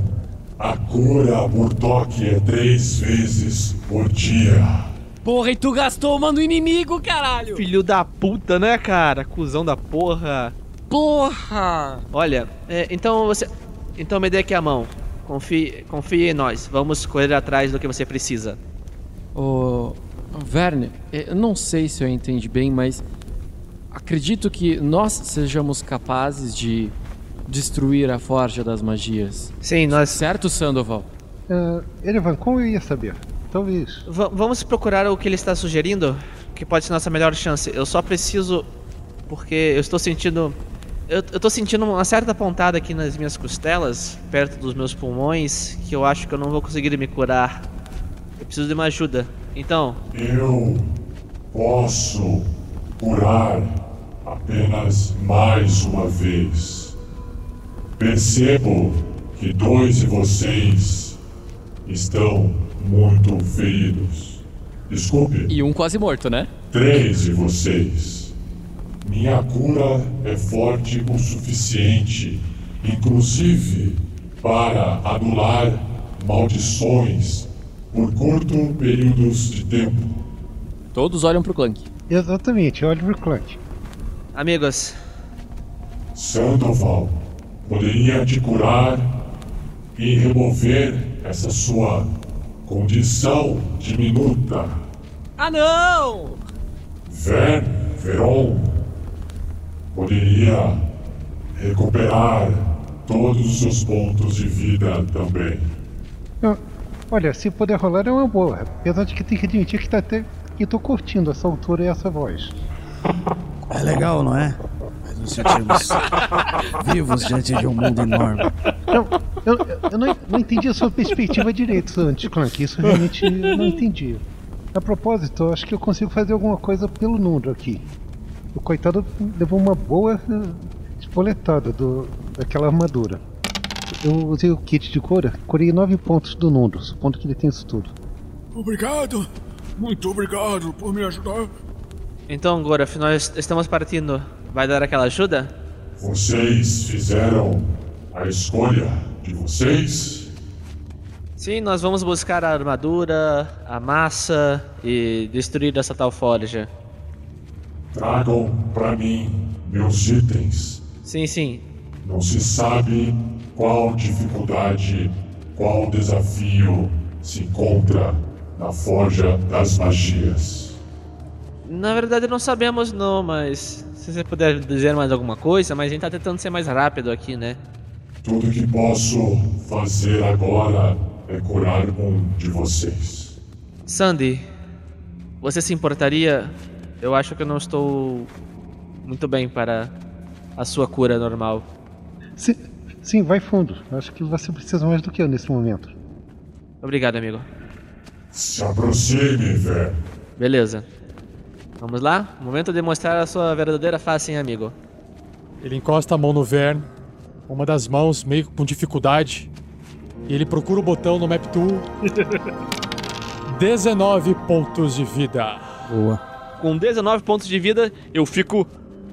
A cura por toque é três vezes por dia.
Porra, e tu gastou uma inimigo, caralho!
Filho da puta, né, cara? Cusão da porra.
Porra!
Olha, é, então você. Então me dê aqui a mão. Confie, confie em nós. Vamos correr atrás do que você precisa.
Ô. Verne, eu não sei se eu entendi bem, mas. Acredito que nós sejamos capazes de destruir a Forja das Magias.
Sim, nós.
Certo, Sandoval?
Uh, Erevan, como eu ia saber? Talvez.
V vamos procurar o que ele está sugerindo? Que pode ser nossa melhor chance. Eu só preciso. Porque eu estou sentindo. Eu, eu tô sentindo uma certa pontada aqui nas minhas costelas, perto dos meus pulmões, que eu acho que eu não vou conseguir me curar. Eu preciso de uma ajuda. Então.
Eu posso curar apenas mais uma vez. Percebo que dois de vocês estão muito feridos. Desculpe.
E um quase morto, né?
Três de vocês. Minha cura é forte o suficiente, inclusive para anular maldições por curto períodos de tempo.
Todos olham pro Clank.
Exatamente, olho pro Clank.
Amigos.
Sandoval poderia te curar e remover essa sua condição diminuta.
Ah, não!
Ver, Veron poderia recuperar todos os seus pontos de vida também.
Eu, olha, se puder rolar é uma boa. Apesar de que tem que admitir que tá até que tô curtindo essa altura e essa voz.
É legal, não é? Nós nos sentimos <laughs> vivos diante de um mundo enorme.
Eu, eu, eu não, não, entendi a sua perspectiva direito antes, Clank. Isso realmente eu não entendi. A propósito, eu acho que eu consigo fazer alguma coisa pelo número aqui. O coitado levou uma boa espoletada do, daquela armadura. Eu usei o kit de cura, curei 9 pontos do Nundo, supondo que ele tem isso tudo.
Obrigado! Muito obrigado por me ajudar.
Então, Goraf, nós estamos partindo. Vai dar aquela ajuda?
Vocês fizeram a escolha de vocês?
Sim, nós vamos buscar a armadura, a massa e destruir essa tal forja.
Tragam para mim meus itens.
Sim, sim.
Não se sabe qual dificuldade, qual desafio se encontra na Forja das Magias.
Na verdade não sabemos não, mas se você puder dizer mais alguma coisa, mas a gente tá tentando ser mais rápido aqui, né?
Tudo que posso fazer agora é curar um de vocês.
Sandy, você se importaria? Eu acho que eu não estou muito bem para a sua cura normal.
Sim, sim vai fundo. Acho que você precisa mais do que eu nesse momento.
Obrigado, amigo.
Se aproxime, velho.
Beleza. Vamos lá? Momento de mostrar a sua verdadeira face, hein, amigo?
Ele encosta a mão no Vern, uma das mãos meio com dificuldade, e ele procura o botão no Map Tool. <laughs> 19 pontos de vida.
Boa.
Com 19 pontos de vida, eu fico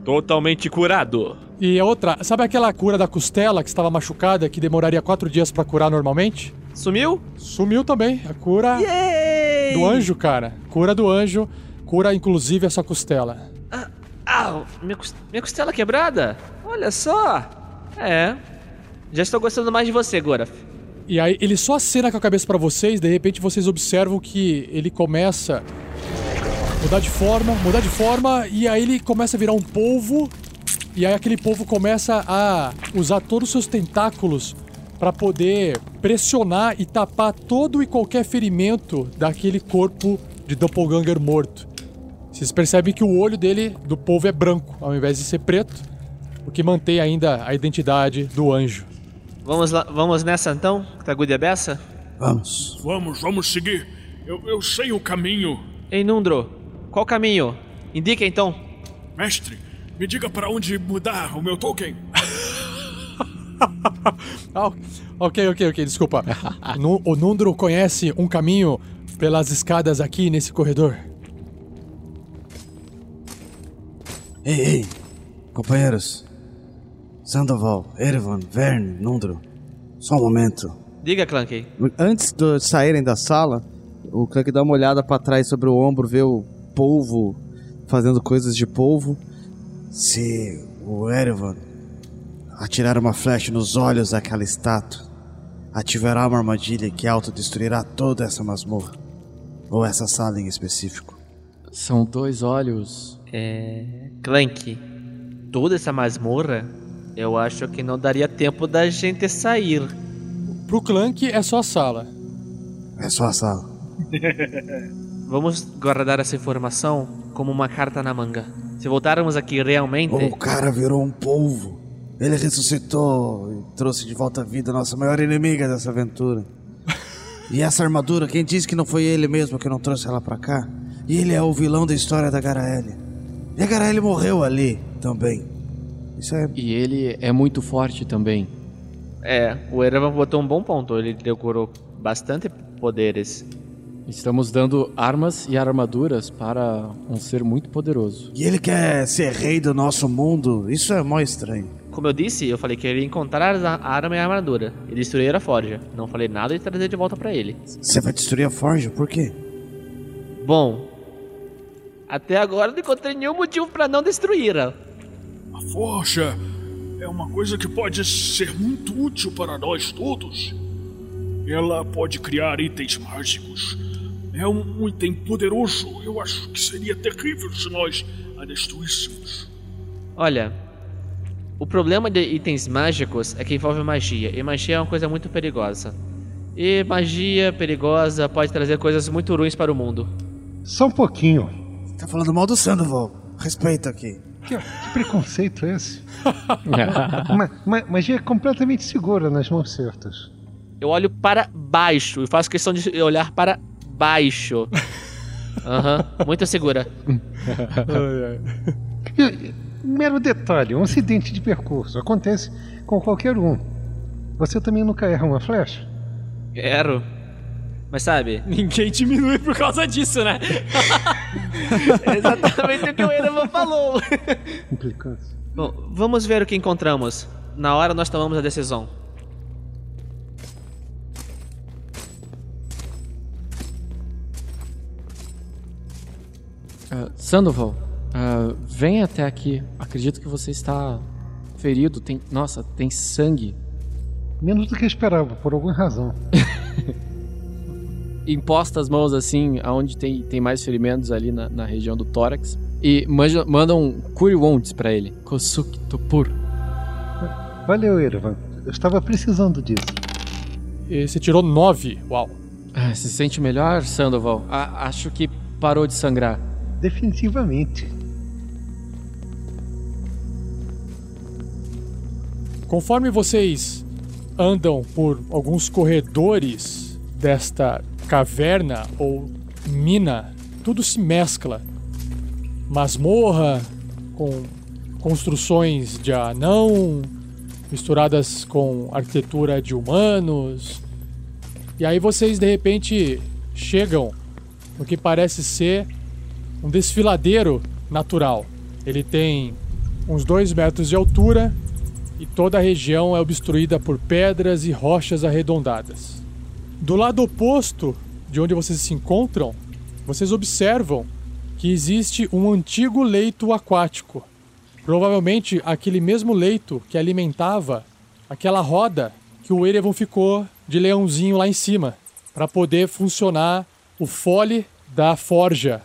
totalmente curado.
E outra, sabe aquela cura da costela que estava machucada que demoraria 4 dias para curar normalmente?
Sumiu?
Sumiu também. A cura
Yay!
do anjo, cara. Cura do anjo. Cura inclusive essa costela.
Ah, ah minha, minha costela quebrada? Olha só. É. Já estou gostando mais de você, Goraf.
E aí ele só acena com a cabeça para vocês, de repente vocês observam que ele começa a mudar de forma, mudar de forma, e aí ele começa a virar um polvo, e aí aquele polvo começa a usar todos os seus tentáculos para poder pressionar e tapar todo e qualquer ferimento daquele corpo de doppelganger morto. Vocês percebem que o olho dele, do polvo, é branco, ao invés de ser preto, o que mantém ainda a identidade do anjo.
Vamos lá, vamos nessa então, Tagude beça?
Vamos.
Vamos, vamos seguir. Eu, eu sei o caminho.
Ei, Nundro, qual caminho? Indica então.
Mestre, me diga para onde mudar o meu token. <laughs>
ah, ok, ok, ok, desculpa. <laughs> o Nundro conhece um caminho pelas escadas aqui nesse corredor.
Ei, ei, companheiros. Sandoval, Erevan, Vern, Nundro. Só um momento.
Diga, Clanky.
Antes de saírem da sala, o Clank dá uma olhada para trás sobre o ombro, vê o polvo fazendo coisas de polvo.
Se o Erevan atirar uma flecha nos olhos daquela estátua, ativará uma armadilha que autodestruirá toda essa masmorra. Ou essa sala em específico?
São dois olhos.
É. Clank, toda essa masmorra, eu acho que não daria tempo da gente sair.
Pro Clank é só a sala.
É só a sala. <laughs>
Vamos guardar essa informação como uma carta na manga. Se voltarmos aqui realmente.
O cara virou um polvo. Ele ressuscitou e trouxe de volta à vida a nossa maior inimiga dessa aventura. E essa armadura, quem disse que não foi ele mesmo que não trouxe ela pra cá? E ele é o vilão da história da Garaele. E a Garaele morreu ali também. Isso é.
E ele é muito forte também.
É, o Erevan botou um bom ponto. Ele decorou bastante poderes.
Estamos dando armas e armaduras para um ser muito poderoso.
E ele quer ser rei do nosso mundo. Isso é mó estranho.
Como eu disse, eu falei que ele ia encontrar a arma e a armadura e destruir a forja. Não falei nada de trazer de volta para ele.
Você vai destruir a forja? Por quê?
Bom, até agora não encontrei nenhum motivo para não destruí-la.
A forja é uma coisa que pode ser muito útil para nós todos. Ela pode criar itens mágicos. É um item poderoso. Eu acho que seria terrível se nós a destruíssemos.
Olha, o problema de itens mágicos é que envolve magia, e magia é uma coisa muito perigosa. E magia perigosa pode trazer coisas muito ruins para o mundo.
Só um pouquinho.
Tá falando mal do Sandoval. Respeita aqui.
Que, que preconceito é esse? <laughs> ma, ma, magia é completamente segura nas mãos certas.
Eu olho para baixo e faço questão de olhar para baixo. Aham, uhum, muito segura. <laughs>
Mero detalhe, um acidente de percurso. Acontece com qualquer um. Você também nunca erra uma flecha?
Erro. Mas sabe? <laughs>
Ninguém diminui por causa disso, né?
é <laughs> exatamente o que o Erevan falou.
Implicância.
Bom, vamos ver o que encontramos. Na hora nós tomamos a decisão.
Uh, Sandoval, uh, vem até aqui. Acredito que você está ferido. Tem, nossa, tem sangue.
Menos do que eu esperava, por alguma razão. <laughs>
Imposta as mãos assim, aonde tem, tem mais ferimentos ali na, na região do tórax. E manda, manda um Cure Wounds pra ele. Kosuki Topur.
Valeu, Ervan. Eu estava precisando disso.
E você tirou nove. Uau.
Ah, se sente melhor, Sandoval? Ah, acho que parou de sangrar.
Definitivamente.
Conforme vocês andam por alguns corredores desta caverna ou mina, tudo se mescla. Masmorra com construções de anão, misturadas com arquitetura de humanos. E aí vocês de repente chegam no que parece ser um desfiladeiro natural. Ele tem uns dois metros de altura e toda a região é obstruída por pedras e rochas arredondadas. Do lado oposto de onde vocês se encontram, vocês observam que existe um antigo leito aquático. Provavelmente aquele mesmo leito que alimentava aquela roda que o Erevan ficou de leãozinho lá em cima, para poder funcionar o fole da forja.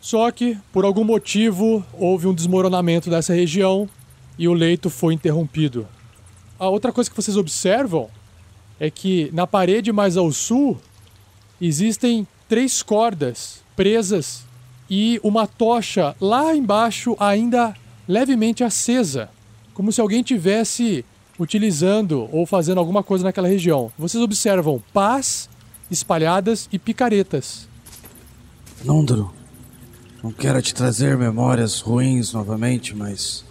Só que, por algum motivo, houve um desmoronamento dessa região e o leito foi interrompido. A outra coisa que vocês observam é que na parede mais ao sul existem três cordas presas e uma tocha lá embaixo ainda levemente acesa, como se alguém tivesse utilizando ou fazendo alguma coisa naquela região. Vocês observam pás espalhadas e picaretas.
Nondro, não quero te trazer memórias ruins novamente, mas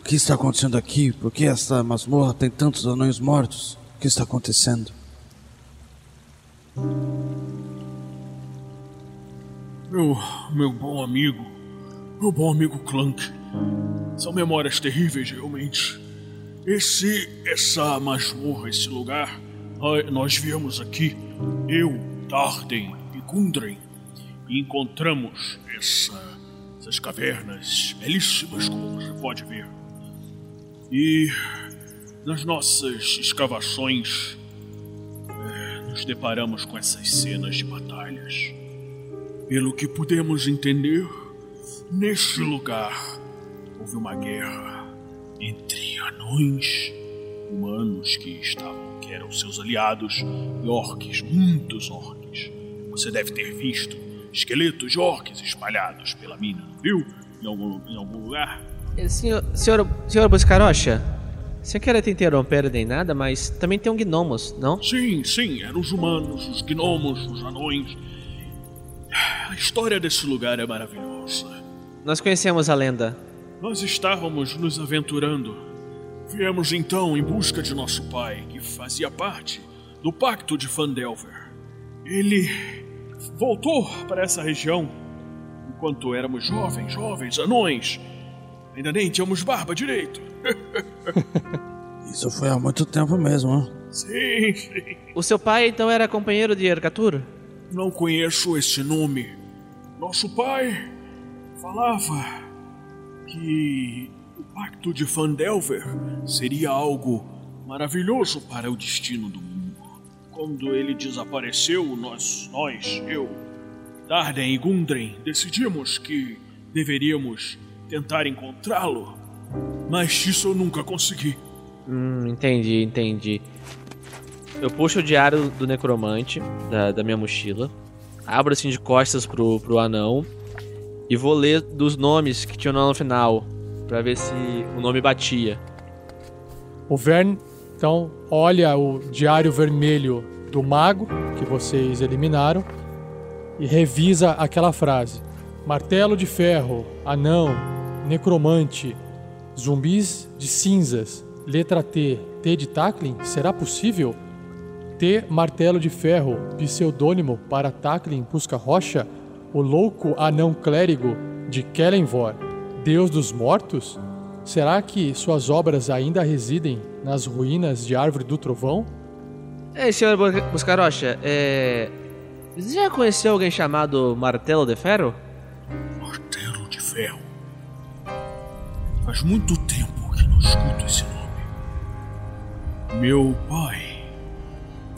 o que está acontecendo aqui? Por que esta masmorra tem tantos anões mortos? O que está acontecendo?
Meu, meu bom amigo, meu bom amigo Clank. São memórias terríveis, realmente. Esse, essa masmorra, esse lugar, nós viemos aqui, eu, Darden e Gundren, e encontramos essa, essas cavernas belíssimas, como você pode ver. E nas nossas escavações, é, nos deparamos com essas cenas de batalhas. Pelo que pudemos entender, neste lugar houve uma guerra entre anões, humanos que estavam, que eram seus aliados, e orques, muitos orques. Você deve ter visto esqueletos de orques espalhados pela mina, viu? Em algum, em algum lugar.
Eh, Senhor, senhor, senhor Buscarocha, sem querer te interromper nem nada, mas também tem um gnomos, não?
Sim, sim, eram os humanos, os gnomos, os anões. A história desse lugar é maravilhosa.
Nós conhecemos a lenda.
Nós estávamos nos aventurando. Viemos então em busca de nosso pai, que fazia parte do Pacto de Fandelver. Ele voltou para essa região enquanto éramos jovens, jovens, anões. Ainda nem tínhamos barba direito. <laughs>
Isso foi há muito tempo mesmo, né?
sim, sim.
O seu pai então era companheiro de Ergatur?
Não conheço esse nome. Nosso pai falava que o Pacto de Fandelver seria algo maravilhoso para o destino do mundo. Quando ele desapareceu, nós, nós, eu, Darden e Gundren decidimos que deveríamos tentar encontrá-lo. Mas isso eu nunca consegui.
Hum, entendi, entendi. Eu puxo o diário do necromante da, da minha mochila, abro assim de costas pro, pro anão e vou ler dos nomes que tinham lá no final, pra ver se o nome batia.
O Vern, então, olha o diário vermelho do mago que vocês eliminaram e revisa aquela frase: Martelo de ferro, anão, necromante, zumbis de cinzas, letra T, T de Tackling, será possível? T, martelo de ferro, pseudônimo para Tackling Pusca Rocha, o louco anão clérigo de Kellenvor, deus dos mortos? Será que suas obras ainda residem nas ruínas de Árvore do Trovão?
Ei, senhor Bu- Buscarocha, é. Você já conheceu alguém chamado Martelo de Ferro?
Martelo de Ferro. Faz muito tempo que não escuto esse nome. Meu pai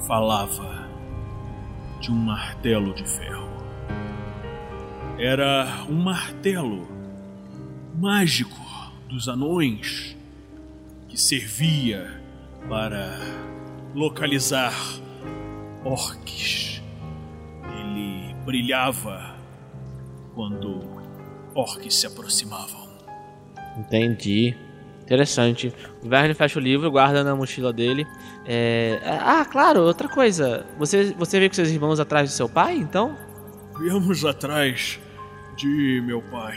falava de um martelo de ferro. Era um martelo mágico dos anões que servia para localizar orques. Ele brilhava quando orques se aproximavam.
Entendi. Interessante. O Verne fecha o livro, guarda na mochila dele. É... Ah, claro, outra coisa. Você, você veio com seus irmãos atrás do seu pai, então?
Viemos atrás de meu pai,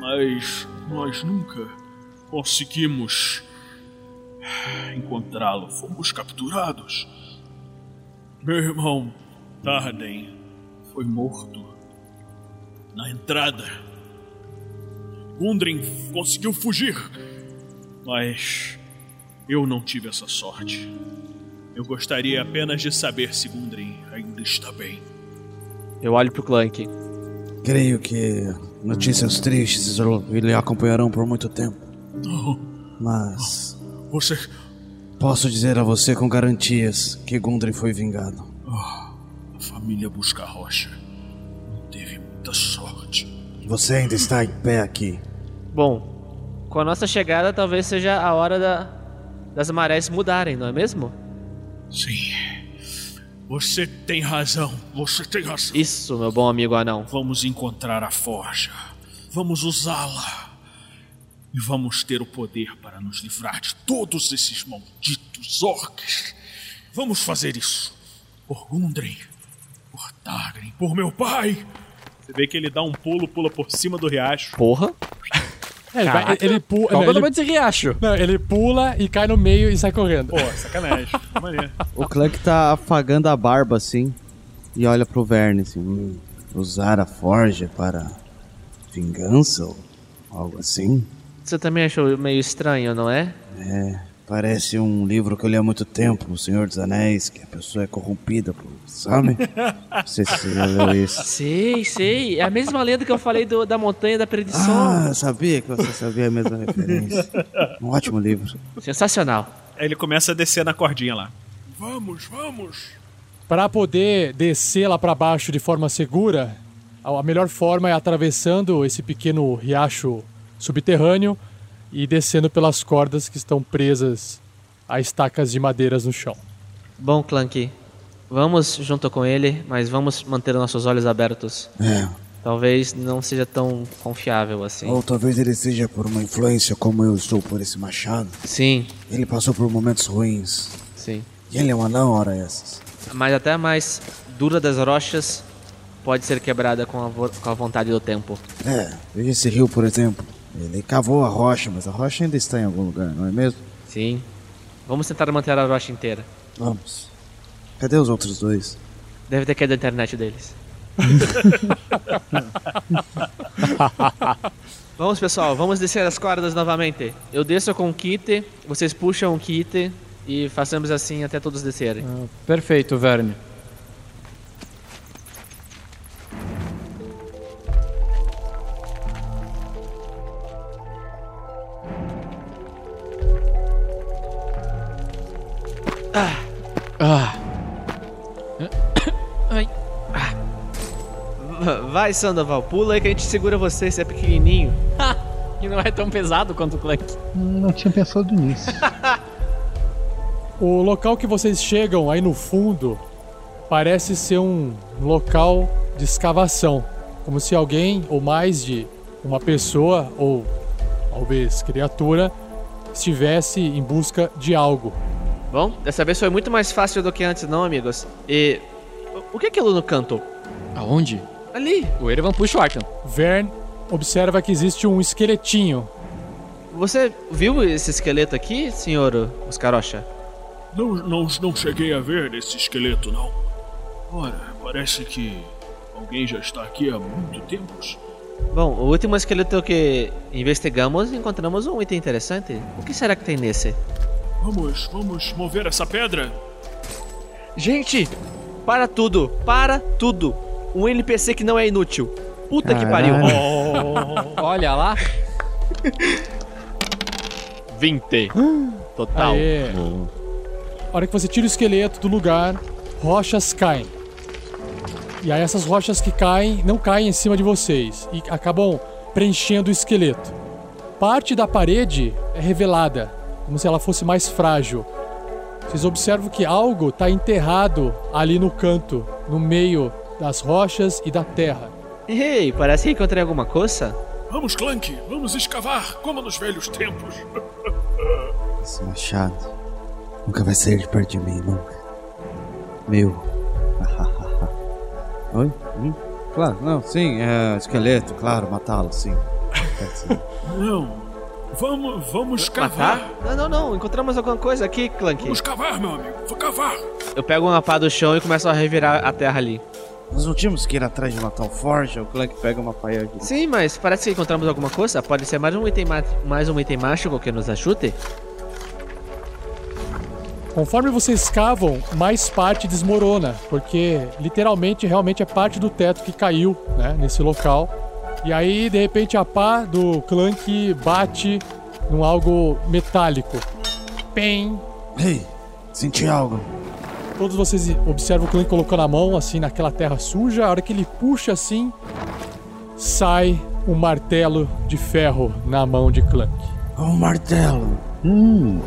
mas nós nunca conseguimos encontrá-lo. Fomos capturados. Meu irmão Darden foi morto na entrada. Gundren conseguiu fugir, mas eu não tive essa sorte. Eu gostaria apenas de saber se Gundren ainda está bem.
Eu olho pro Clank.
Creio que notícias tristes lhe acompanharão por muito tempo.
Não,
Mas
você.
posso dizer a você com garantias que Gundren foi vingado.
Ah, a família Busca Rocha não teve muita sorte.
Você ainda está em pé aqui.
Bom, com a nossa chegada, talvez seja a hora da, das marés mudarem, não é mesmo?
Sim. Você tem razão. Você tem razão.
Isso, meu bom amigo anão.
Vamos encontrar a forja. Vamos usá-la. E vamos ter o poder para nos livrar de todos esses malditos orcs. Vamos fazer isso. Por Gundren. Por Targren. Por meu pai.
Você vê que ele dá um pulo, pula por cima do riacho.
Porra. <laughs>
É, ele, vai- ele pula.
Qual
não, ele,
desse riacho?
não, ele pula e cai no meio e sai correndo.
Pô, sacanagem.
O Clank tá afagando a barba assim e olha pro Verne assim. "Hum,
Usar a forja para vingança ou algo assim?
Você também achou meio estranho, não é?
É, parece um livro que eu li há muito tempo, O Senhor dos Anéis, que a pessoa é corrompida por. Sabe? Não sei se você já leu isso. <laughs>
Sei, sei. É a mesma lenda que eu falei do- da Montanha da Perdição.
Ah, sabia que você sabia a mesma referência. Um ótimo livro.
Sensacional.
Aí ele começa a descer na cordinha lá.
Vamos, vamos.
Para poder descer lá para baixo de forma segura, a melhor forma é atravessando esse pequeno riacho subterrâneo e descendo pelas cordas que estão presas a estacas de madeiras no chão.
Bom, Clank, vamos junto com ele, mas vamos manter nossos olhos abertos.
É.
Talvez não seja tão confiável assim.
Ou talvez ele seja por uma influência como eu estou por esse machado.
Sim,
Ele passou por momentos ruins.
sim.
E ele é um anão, hora essas.
Mas até a mais dura das rochas pode ser quebrada com a, vo- com a vontade do tempo.
É, veja esse rio, por exemplo. Ele cavou a rocha, mas a rocha ainda está em algum lugar, não é mesmo?
Sim. Vamos tentar manter a rocha inteira.
Vamos. Cadê os outros dois?
Deve ter caído a internet deles. <laughs> vamos, pessoal, vamos descer as cordas novamente. Eu desço com o kit, vocês puxam o kit e façamos assim até todos descerem.
Perfeito, Verne. Ah. <coughs>
Ai. Ah. Vai, Sandoval, pula aí que a gente segura você, você é pequenininho.
E não é tão pesado quanto o Clank.
Não tinha pensado nisso. <laughs>
O local que vocês chegam aí no fundo parece ser um local de escavação, como se alguém ou mais de uma pessoa ou talvez criatura estivesse em busca de algo.
Bom, dessa vez foi muito mais fácil do que antes, não, amigos? E. O que é aquilo no canto?
Aonde?
Ali!
O Erevan puxa o Arkham.
Vern observa que existe um esqueletinho.
Você viu esse esqueleto aqui, senhor Oscarocha?
Não, não, não cheguei a ver esse esqueleto, não. Ora, parece que alguém já está aqui há muito tempo.
Bom, o último esqueleto que investigamos, encontramos um item interessante. O que será que tem nesse?
Vamos, vamos mover essa pedra?
Gente, para tudo, para tudo. Um NPC que não é inútil. Puta que pariu. <laughs>
Olha lá.
20. Total.
Aê. A hora que você tira o esqueleto do lugar, rochas caem. E aí essas rochas que caem não caem em cima de vocês e acabam preenchendo o esqueleto. Parte da parede é revelada, como se ela fosse mais frágil. Vocês observam que algo está enterrado ali no canto, no meio das rochas e da terra.
Ei, parece que encontrei alguma coisa.
Vamos, Clank, vamos escavar, como nos velhos tempos. <laughs>
Esse machado nunca vai sair de perto de mim, nunca. Meu. <laughs>
Oi? Hum? Claro, não, sim, é esqueleto, claro, matá-lo, sim. <laughs>
Não, vamos, vamos
Matar?
cavar.
Não, não, não. Encontramos alguma coisa aqui, Clank.
Vamos cavar, meu amigo, vou cavar.
Eu pego uma pá do chão e começo a revirar a terra ali.
Nós não tínhamos que ir atrás de matar o Forja? O Clank pega uma paia de.
Sim, mas parece que encontramos alguma coisa. Pode ser mais um item, ma- mais um item mágico que nos ajude.
Conforme vocês cavam, mais parte desmorona, porque literalmente realmente é parte do teto que caiu, né, nesse local. E aí, de repente, a pá do Clank bate num algo metálico. Pem!
Ei, senti algo.
Todos vocês observam o Clank colocando a mão assim naquela terra suja. A hora que ele puxa assim, sai um martelo de ferro na mão de Clank.
Um martelo.
Hum,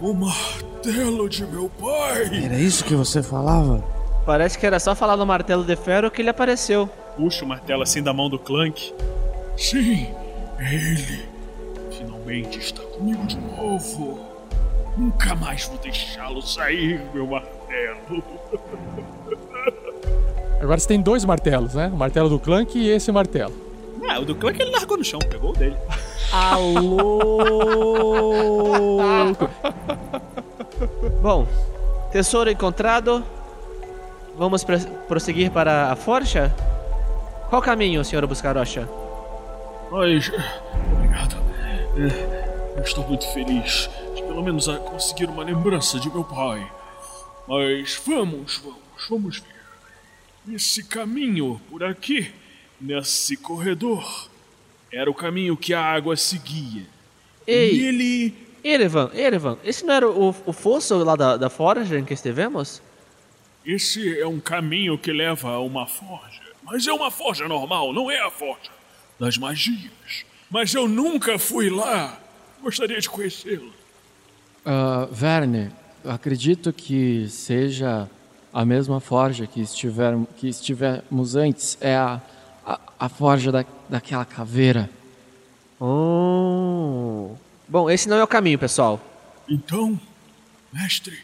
O martelo de meu pai.
Era isso que você falava?
Parece que era só falar no martelo de ferro que ele apareceu.
Puxa o martelo assim da mão do Clank.
Sim, ele finalmente está comigo de novo. Nunca mais vou deixá-lo sair, meu martelo. <laughs>
Agora você tem dois martelos, né? O martelo do Clank e esse martelo.
Ah, o do Clank ele largou no chão, pegou o dele.
Alô! <laughs> Bom, tesouro encontrado. Vamos prosseguir para a forja? Qual caminho, senhor Buscarocha?
Mas, obrigado. É, eu estou muito feliz de pelo menos a conseguir uma lembrança de meu pai. Mas vamos, vamos, vamos ver. Esse caminho por aqui, nesse corredor, era o caminho que a água seguia. E
Ei,
ele.
Erevan, Erevan, esse não era o, o fosso lá da, da forja em que estivemos?
esse é um caminho que leva a uma forja. Mas é uma forja normal, não é a forja das magias. Mas eu nunca fui lá. Gostaria de conhecê-la.
Uh, Verne, acredito que seja a mesma forja que, estiver, que estivemos antes. É a, a, a forja da, daquela caveira.
Oh. Bom, esse não é o caminho, pessoal.
Então, mestre,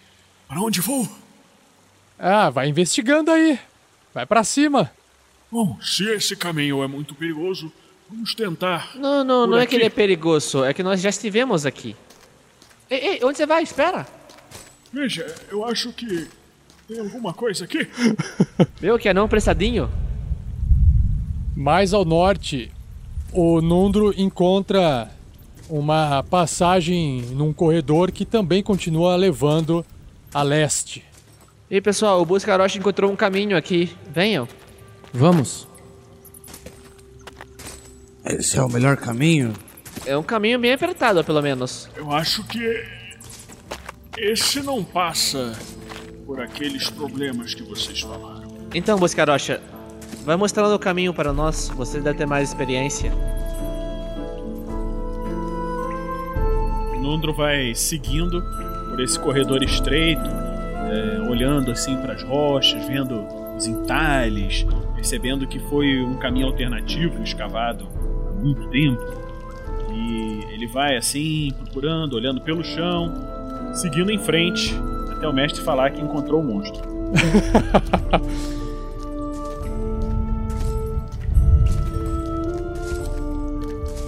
para onde vou?
Ah, vai investigando aí. Vai para cima.
Bom, se esse caminho é muito perigoso, vamos tentar.
Não, não, não aqui. é que ele é perigoso, é que nós já estivemos aqui. Ei, ei, onde você vai? Espera!
Veja, eu acho que tem alguma coisa aqui. <laughs>
Viu que é não pressadinho?
Mais ao norte, o Nundro encontra uma passagem num corredor que também continua levando a leste.
E pessoal, o Buscaroche encontrou um caminho aqui. Venham.
Vamos.
Esse é o melhor caminho?
É um caminho bem apertado, pelo menos.
Eu acho que esse não passa por aqueles problemas que vocês falaram.
Então, Buscarocha, vai mostrando o caminho para nós. Você deve ter mais experiência.
Nundro vai seguindo por esse corredor estreito, é, olhando assim para as rochas, vendo os entalhes, percebendo que foi um caminho alternativo escavado há muito tempo. E ele vai assim, procurando, olhando pelo chão, seguindo em frente, até o mestre falar que encontrou o monstro. <laughs>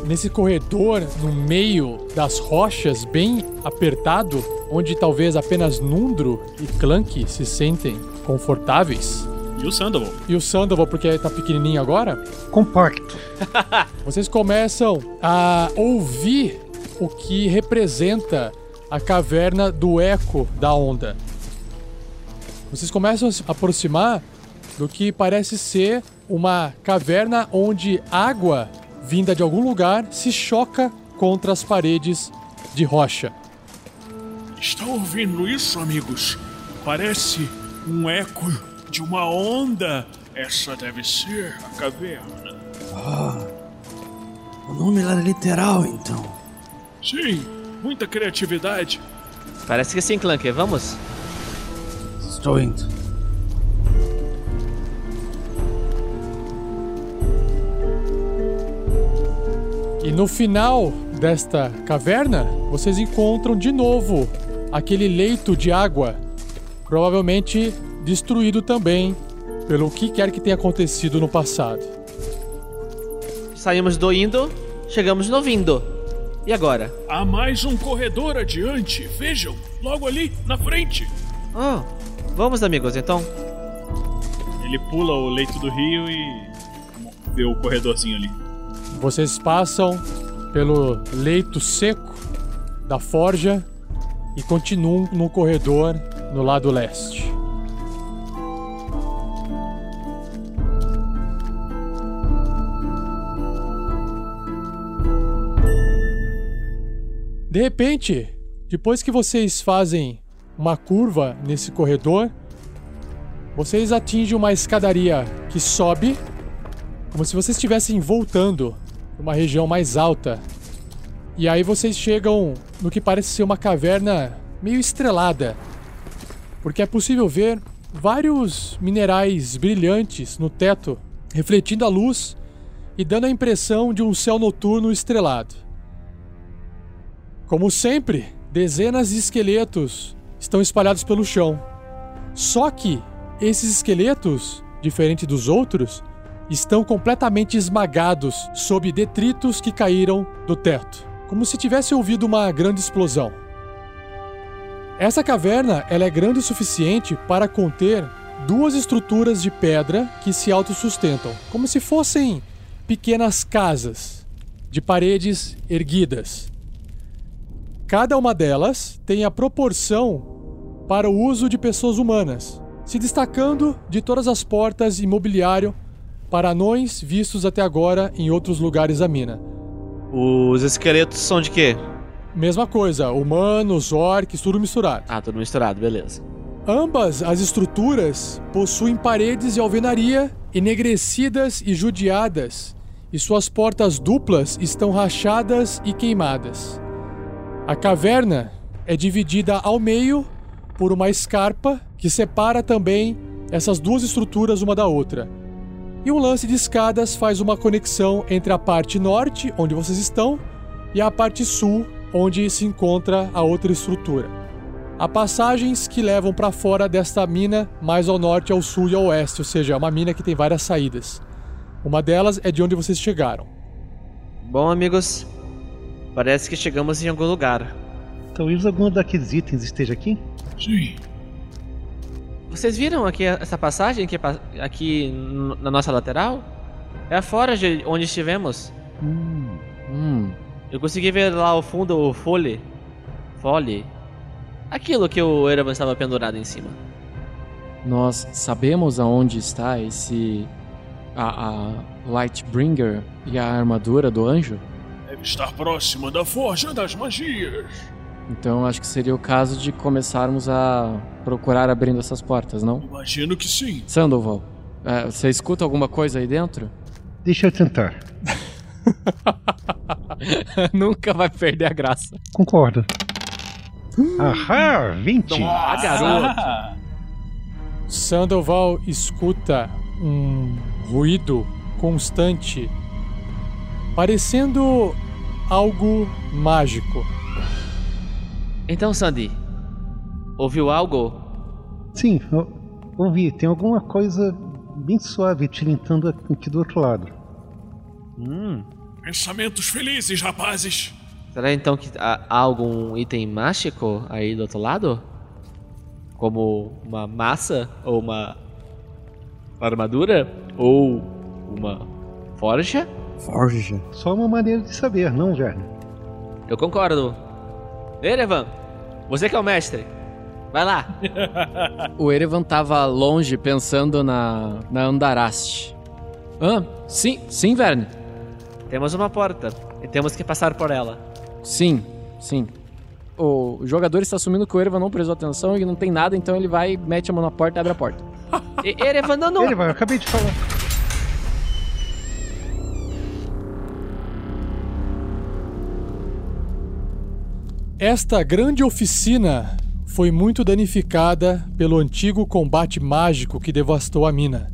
Nesse corredor, no meio das rochas, bem apertado, onde talvez apenas Nundro e Clank se sentem confortáveis,
e o Sandoval.
E o Sandoval, porque tá pequenininho agora?
Compacto. <laughs>
Vocês começam a ouvir o que representa a caverna do eco da onda. Vocês começam a se aproximar do que parece ser uma caverna onde água vinda de algum lugar se choca contra as paredes de rocha.
Estão ouvindo isso, amigos? Parece um eco de uma onda. Essa deve ser a caverna.
Ah, o nome era literal, então.
Sim, muita criatividade.
Parece que sim, Clanker. Vamos?
Estou indo.
E no final desta caverna, vocês encontram de novo aquele leito de água, provavelmente destruído também pelo que quer que tenha acontecido no passado.
Saímos do indo, chegamos no vindo. E agora?
Há mais um corredor adiante. Vejam, logo ali, na frente.
Ah, vamos, amigos, então.
Ele pula o leito do rio e vê o corredorzinho ali.
Vocês passam pelo leito seco da forja e continuam no corredor no lado leste. De repente, depois que vocês fazem uma curva nesse corredor, vocês atingem uma escadaria que sobe, como se vocês estivessem voltando para uma região mais alta. E aí vocês chegam no que parece ser uma caverna meio estrelada, porque é possível ver vários minerais brilhantes no teto, refletindo a luz e dando a impressão de um céu noturno estrelado. Como sempre, dezenas de esqueletos estão espalhados pelo chão. Só que esses esqueletos, diferente dos outros, estão completamente esmagados sob detritos que caíram do teto, como se tivesse ouvido uma grande explosão. Essa caverna ela é grande o suficiente para conter duas estruturas de pedra que se autossustentam, como se fossem pequenas casas de paredes erguidas. Cada uma delas tem a proporção para o uso de pessoas humanas, se destacando de todas as portas e mobiliário para anões vistos até agora em outros lugares da mina.
Os esqueletos são de quê?
Mesma coisa, humanos, orcs, tudo misturado.
Ah, tudo misturado, beleza.
Ambas as estruturas possuem paredes de alvenaria enegrecidas e judiadas, e suas portas duplas estão rachadas e queimadas. A caverna é dividida ao meio por uma escarpa que separa também essas duas estruturas uma da outra. E um lance de escadas faz uma conexão entre a parte norte, onde vocês estão, e a parte sul, onde se encontra a outra estrutura. Há passagens que levam para fora desta mina, mais ao norte, ao sul e ao oeste, ou seja, é uma mina que tem várias saídas. Uma delas é de onde vocês chegaram.
Bom, amigos, parece que chegamos em algum lugar.
Talvez algum daqueles itens esteja aqui?
Sim.
Vocês viram aqui essa passagem aqui, aqui na nossa lateral? É a fora de onde estivemos.
Hum. Hum.
Eu consegui ver lá ao fundo o fole. Fole. Aquilo que o Erevan estava pendurado em cima.
Nós sabemos aonde está esse. A, a Lightbringer e a armadura do anjo?
Deve estar próxima da Forja das Magias.
Então acho que seria o caso de começarmos a procurar abrindo essas portas, não?
Imagino que sim.
Sandoval, é, você escuta alguma coisa aí dentro?
Deixa eu tentar. <laughs>
Nunca vai perder a graça.
Concordo. Ahá, 20.
Ah, garoto.
Sandoval escuta um ruído constante, parecendo algo mágico.
Então, Sandy, ouviu algo?
Sim, eu ouvi. Tem alguma coisa bem suave tilintando aqui do outro lado.
Hum.
Pensamentos felizes, rapazes.
Será então que há algum item mágico aí do outro lado? Como uma massa? Ou uma armadura? Ou uma forja?
Forja.
Só uma maneira de saber, não, Verne?
Eu concordo. Erevan, você que é o mestre. Vai lá. <laughs>
o Erevan tava longe pensando na, na Andaraste. Ah, sim, sim, Verne.
Temos uma porta e temos que passar por ela.
Sim, sim. O jogador está assumindo que o Erevan não prestou atenção e não tem nada, então ele vai, mete a mão na porta e abre a porta.
e, Erevan, não, não.
Erevan, eu acabei de falar.
Esta grande oficina foi muito danificada pelo antigo combate mágico que devastou a mina.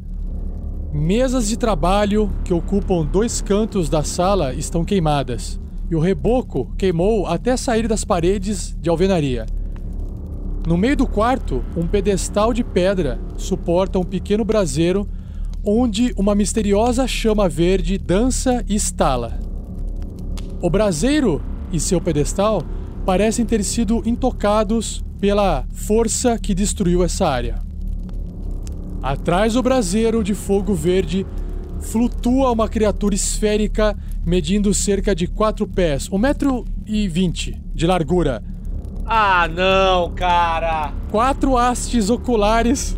Mesas de trabalho que ocupam dois cantos da sala estão queimadas, e o reboco queimou até sair das paredes de alvenaria. No meio do quarto, um pedestal de pedra suporta um pequeno braseiro onde uma misteriosa chama verde dança e estala. O braseiro e seu pedestal parecem ter sido intocados pela força que destruiu essa área. Atrás do braseiro de fogo verde flutua uma criatura esférica medindo cerca de 4 pés, 1,20 metro e de largura.
Ah, não, cara!
Quatro hastes oculares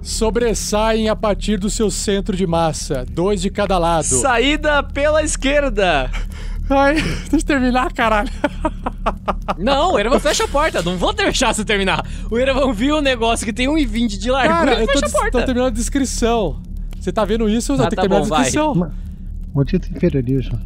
sobressaem a partir do seu centro de massa, dois de cada lado.
Saída pela esquerda! <laughs>
Ai, <laughs> deixa eu terminar, caralho. <laughs>
Não, o Erevan fecha a porta. Não vou deixar você terminar. O Erevan viu o um negócio que tem 1,20 de largura Cara, eu
tô,
fecha a porta.
tô terminando a descrição. Você tá vendo isso? Eu ah, tá que terminar bom, a descrição.
Maldito imperialismo.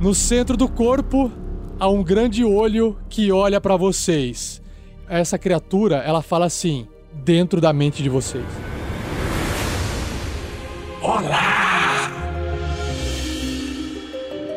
No centro do corpo há um grande olho que olha para vocês. Essa criatura, ela fala assim, dentro da mente de vocês.
Olá!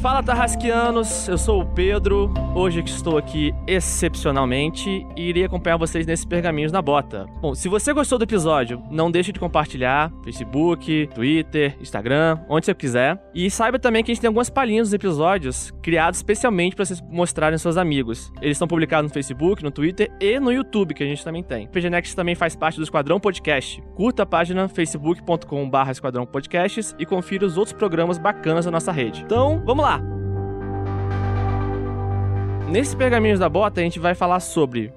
Fala Tarrasquianos, eu sou o Pedro, hoje que estou aqui excepcionalmente e irei acompanhar vocês nesses pergaminhos na bota. Bom, se você gostou do episódio, não deixe de compartilhar Facebook, Twitter, Instagram, onde você quiser. E saiba também que a gente tem algumas palhinhas dos episódios criados especialmente para vocês mostrarem aos seus amigos. Eles estão publicados no Facebook, no Twitter e no YouTube, que a gente também tem. O PGNext também faz parte do Esquadrão Podcast. Curta a página facebook.com.br Esquadrão Podcasts e confira os outros programas bacanas da nossa rede. Então, vamos lá! Nesse Pergaminhos da Bota, a gente vai falar sobre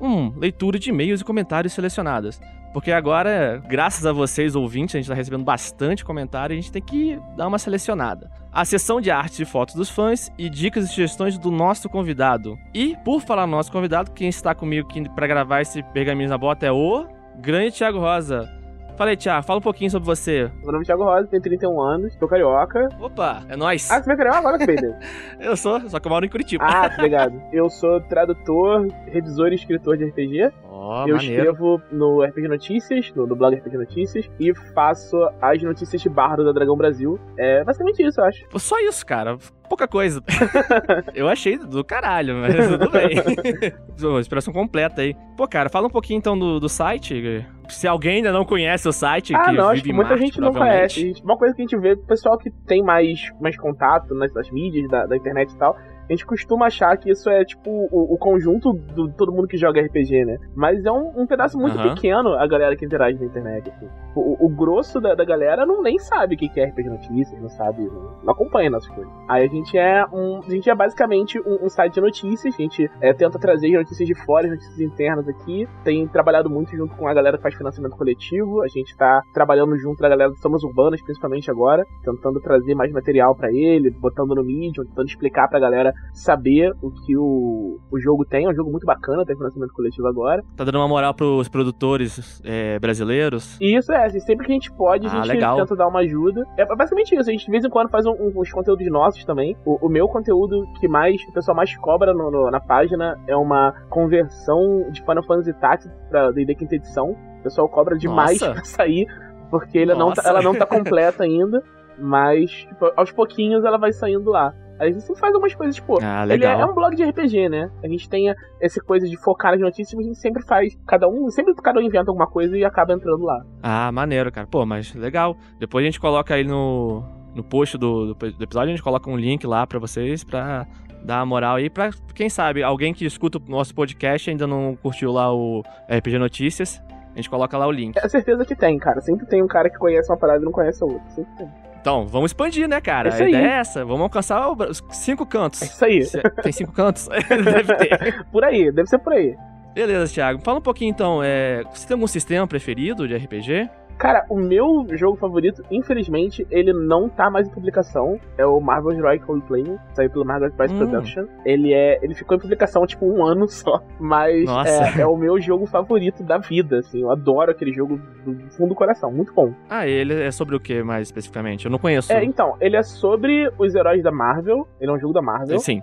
um, leitura de e-mails e comentários selecionados. Porque agora, graças a vocês, ouvintes, a gente está recebendo bastante comentário e a gente tem que dar uma selecionada. A sessão de artes e fotos dos fãs e dicas e sugestões do nosso convidado. E, por falar no nosso convidado, quem está comigo aqui para gravar esse Pergaminhos na Bota é o grande Thiago Rosa. Fala aí, Thiago, fala um pouquinho sobre você.
Meu nome é Thiago Rosa, tenho 31 anos, sou carioca.
Opa, é nóis.
Ah, você é carioca agora, Pedro? <laughs>
eu sou, só que eu moro em Curitiba.
Ah, obrigado. Eu sou tradutor, revisor e escritor de RPG.
Oh,
eu
maneiro.
escrevo no RPG Notícias, no, no blog RPG Notícias, e faço as notícias de bardo da Dragão Brasil. É basicamente isso, eu acho.
Só isso, cara. Pouca coisa. <laughs> eu achei do caralho, mas <laughs> tudo bem. Inspiração completa aí. Pô, cara, fala um pouquinho então do, do site. Se alguém ainda não conhece o site,
ah,
que
não,
vive
acho muita
Marte,
gente não conhece. Uma coisa que a gente vê, o pessoal que tem mais, mais contato nas, nas mídias da, da internet e tal, a gente costuma achar que isso é tipo o, o conjunto do todo mundo que joga RPG, né? Mas é um, um pedaço muito
Aham.
pequeno a galera que interage na internet. assim. O, o grosso da, da galera não nem sabe o que é RPG Notícias, não sabe, não, não acompanha nossas coisas. Aí a gente é um. A gente é basicamente um, um site de notícias, a gente é, tenta trazer as notícias de fora, as notícias internas aqui. Tem trabalhado muito junto com a galera que faz financiamento coletivo. A gente tá trabalhando junto da galera dos Somos Urbanas, principalmente agora, tentando trazer mais material pra ele, botando no Medium, tentando explicar pra galera saber o que o, o jogo tem. É um jogo muito bacana, tem financiamento coletivo agora.
Tá dando uma moral pros produtores é, brasileiros.
Isso é, assim, sempre que a gente pode, a
Ah,
gente
legal.
tenta dar uma ajuda. É basicamente isso, a gente de vez em quando faz um- uns conteúdos nossos também. O, o meu conteúdo que mais o pessoal mais cobra no- no- na página é uma conversão de Final Fantasy Tactics pra D&D quinta edição. O pessoal cobra demais
Nossa. <laughs>
pra sair, porque ele não tá- ela não tá completa ainda, mas tipo, aos pouquinhos ela vai saindo lá. A gente sempre faz algumas coisas, tipo,
Ah,
ele é,
legal.
é um blog de RPG, né? A gente tem a- essa coisa de focar nas notícias, mas a gente sempre faz, cada um, sempre cada um inventa alguma coisa e acaba entrando lá.
Ah, maneiro, cara. Pô, mas legal. Depois a gente coloca aí no, no post do, do, do episódio, a gente coloca um link lá pra vocês pra dar moral aí. Pra, quem sabe, alguém que escuta o nosso podcast e ainda não curtiu lá o RPG Notícias, a gente coloca lá o link.
É certeza que tem, cara. Sempre tem um cara que conhece uma parada e não conhece a outra. Sempre tem.
Então, vamos expandir, né, cara?
Isso
a
aí.
ideia é essa. Vamos alcançar os cinco cantos.
É isso aí.
Tem cinco cantos? <laughs> Deve ter. <laughs>
Por aí, deve ser por aí.
Beleza, Thiago. Fala um pouquinho então. É, você tem algum sistema preferido de RPG?
Cara, o meu jogo favorito, infelizmente, ele não tá mais em publicação. É o Marvel Heroic Roleplaying, saiu pelo Marvel Price
Hum.
Production. Ele é. Ele ficou em publicação, tipo, um ano <laughs> só. Mas é, é o meu jogo favorito da vida, assim. Eu adoro aquele jogo do fundo do coração. Muito bom.
Ah, ele é sobre o que mais especificamente? Eu não conheço.
É, então, ele é sobre os heróis da Marvel. Ele é um jogo da Marvel.
Sim.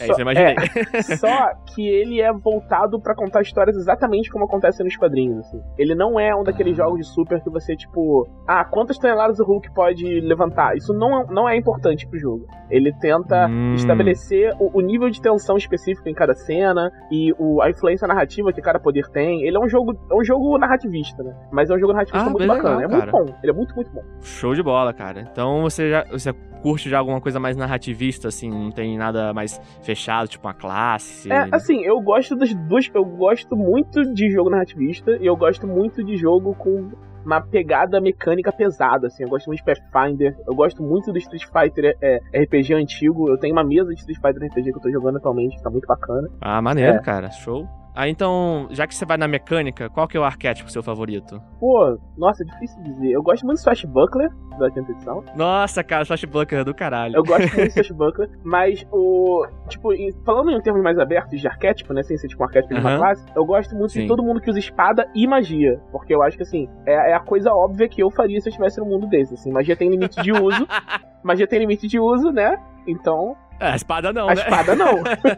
É
Só-
isso, eu imaginei.
é, só que ele é voltado pra contar histórias exatamente como acontece nos quadrinhos, assim. Ele não é um daqueles jogos de super que você, tipo, ah, quantas toneladas o Hulk pode levantar? Isso não é, não é importante pro jogo. Ele tenta
Hum.
estabelecer o, o nível de tensão específico em cada cena e o, a influência narrativa que cada poder tem. Ele é um jogo, é um jogo narrativista, né? Mas é um jogo narrativista
Ah,
muito bacana.
legal,
é muito bom. Ele é muito, muito bom.
Show de bola, cara. Então você já você curte já alguma coisa mais narrativista, assim, não tem nada mais fechado, tipo uma classe.
É, assim, eu gosto das duas. Eu gosto muito de jogo narrativista e eu gosto muito de jogo com uma pegada mecânica pesada, assim. Eu gosto muito de Pathfinder, eu gosto muito do Street Fighter é, RPG antigo. Eu tenho uma mesa de Street Fighter RPG que eu tô jogando atualmente, que tá muito bacana.
Ah, maneiro,
É.
cara. Show. Ah, então, já que você vai na mecânica, qual que é o arquétipo seu favorito?
Pô, nossa, é difícil dizer. Eu gosto muito do Swashbuckler, da quinta edição.
Nossa, cara, Flashbucker é do caralho.
Eu gosto muito do Swashbuckler, mas o. Tipo, falando em termos mais abertos de arquétipo, né? Sem ser tipo um arquétipo de uma classe, eu gosto muito
Sim.
de todo mundo que usa espada e magia. Porque eu acho que, assim, é, é a coisa óbvia que eu faria se eu estivesse num mundo desse. Assim, magia tem limite de uso. <laughs> magia tem limite de uso, né? Então,
a espada não,
a
né?
espada não.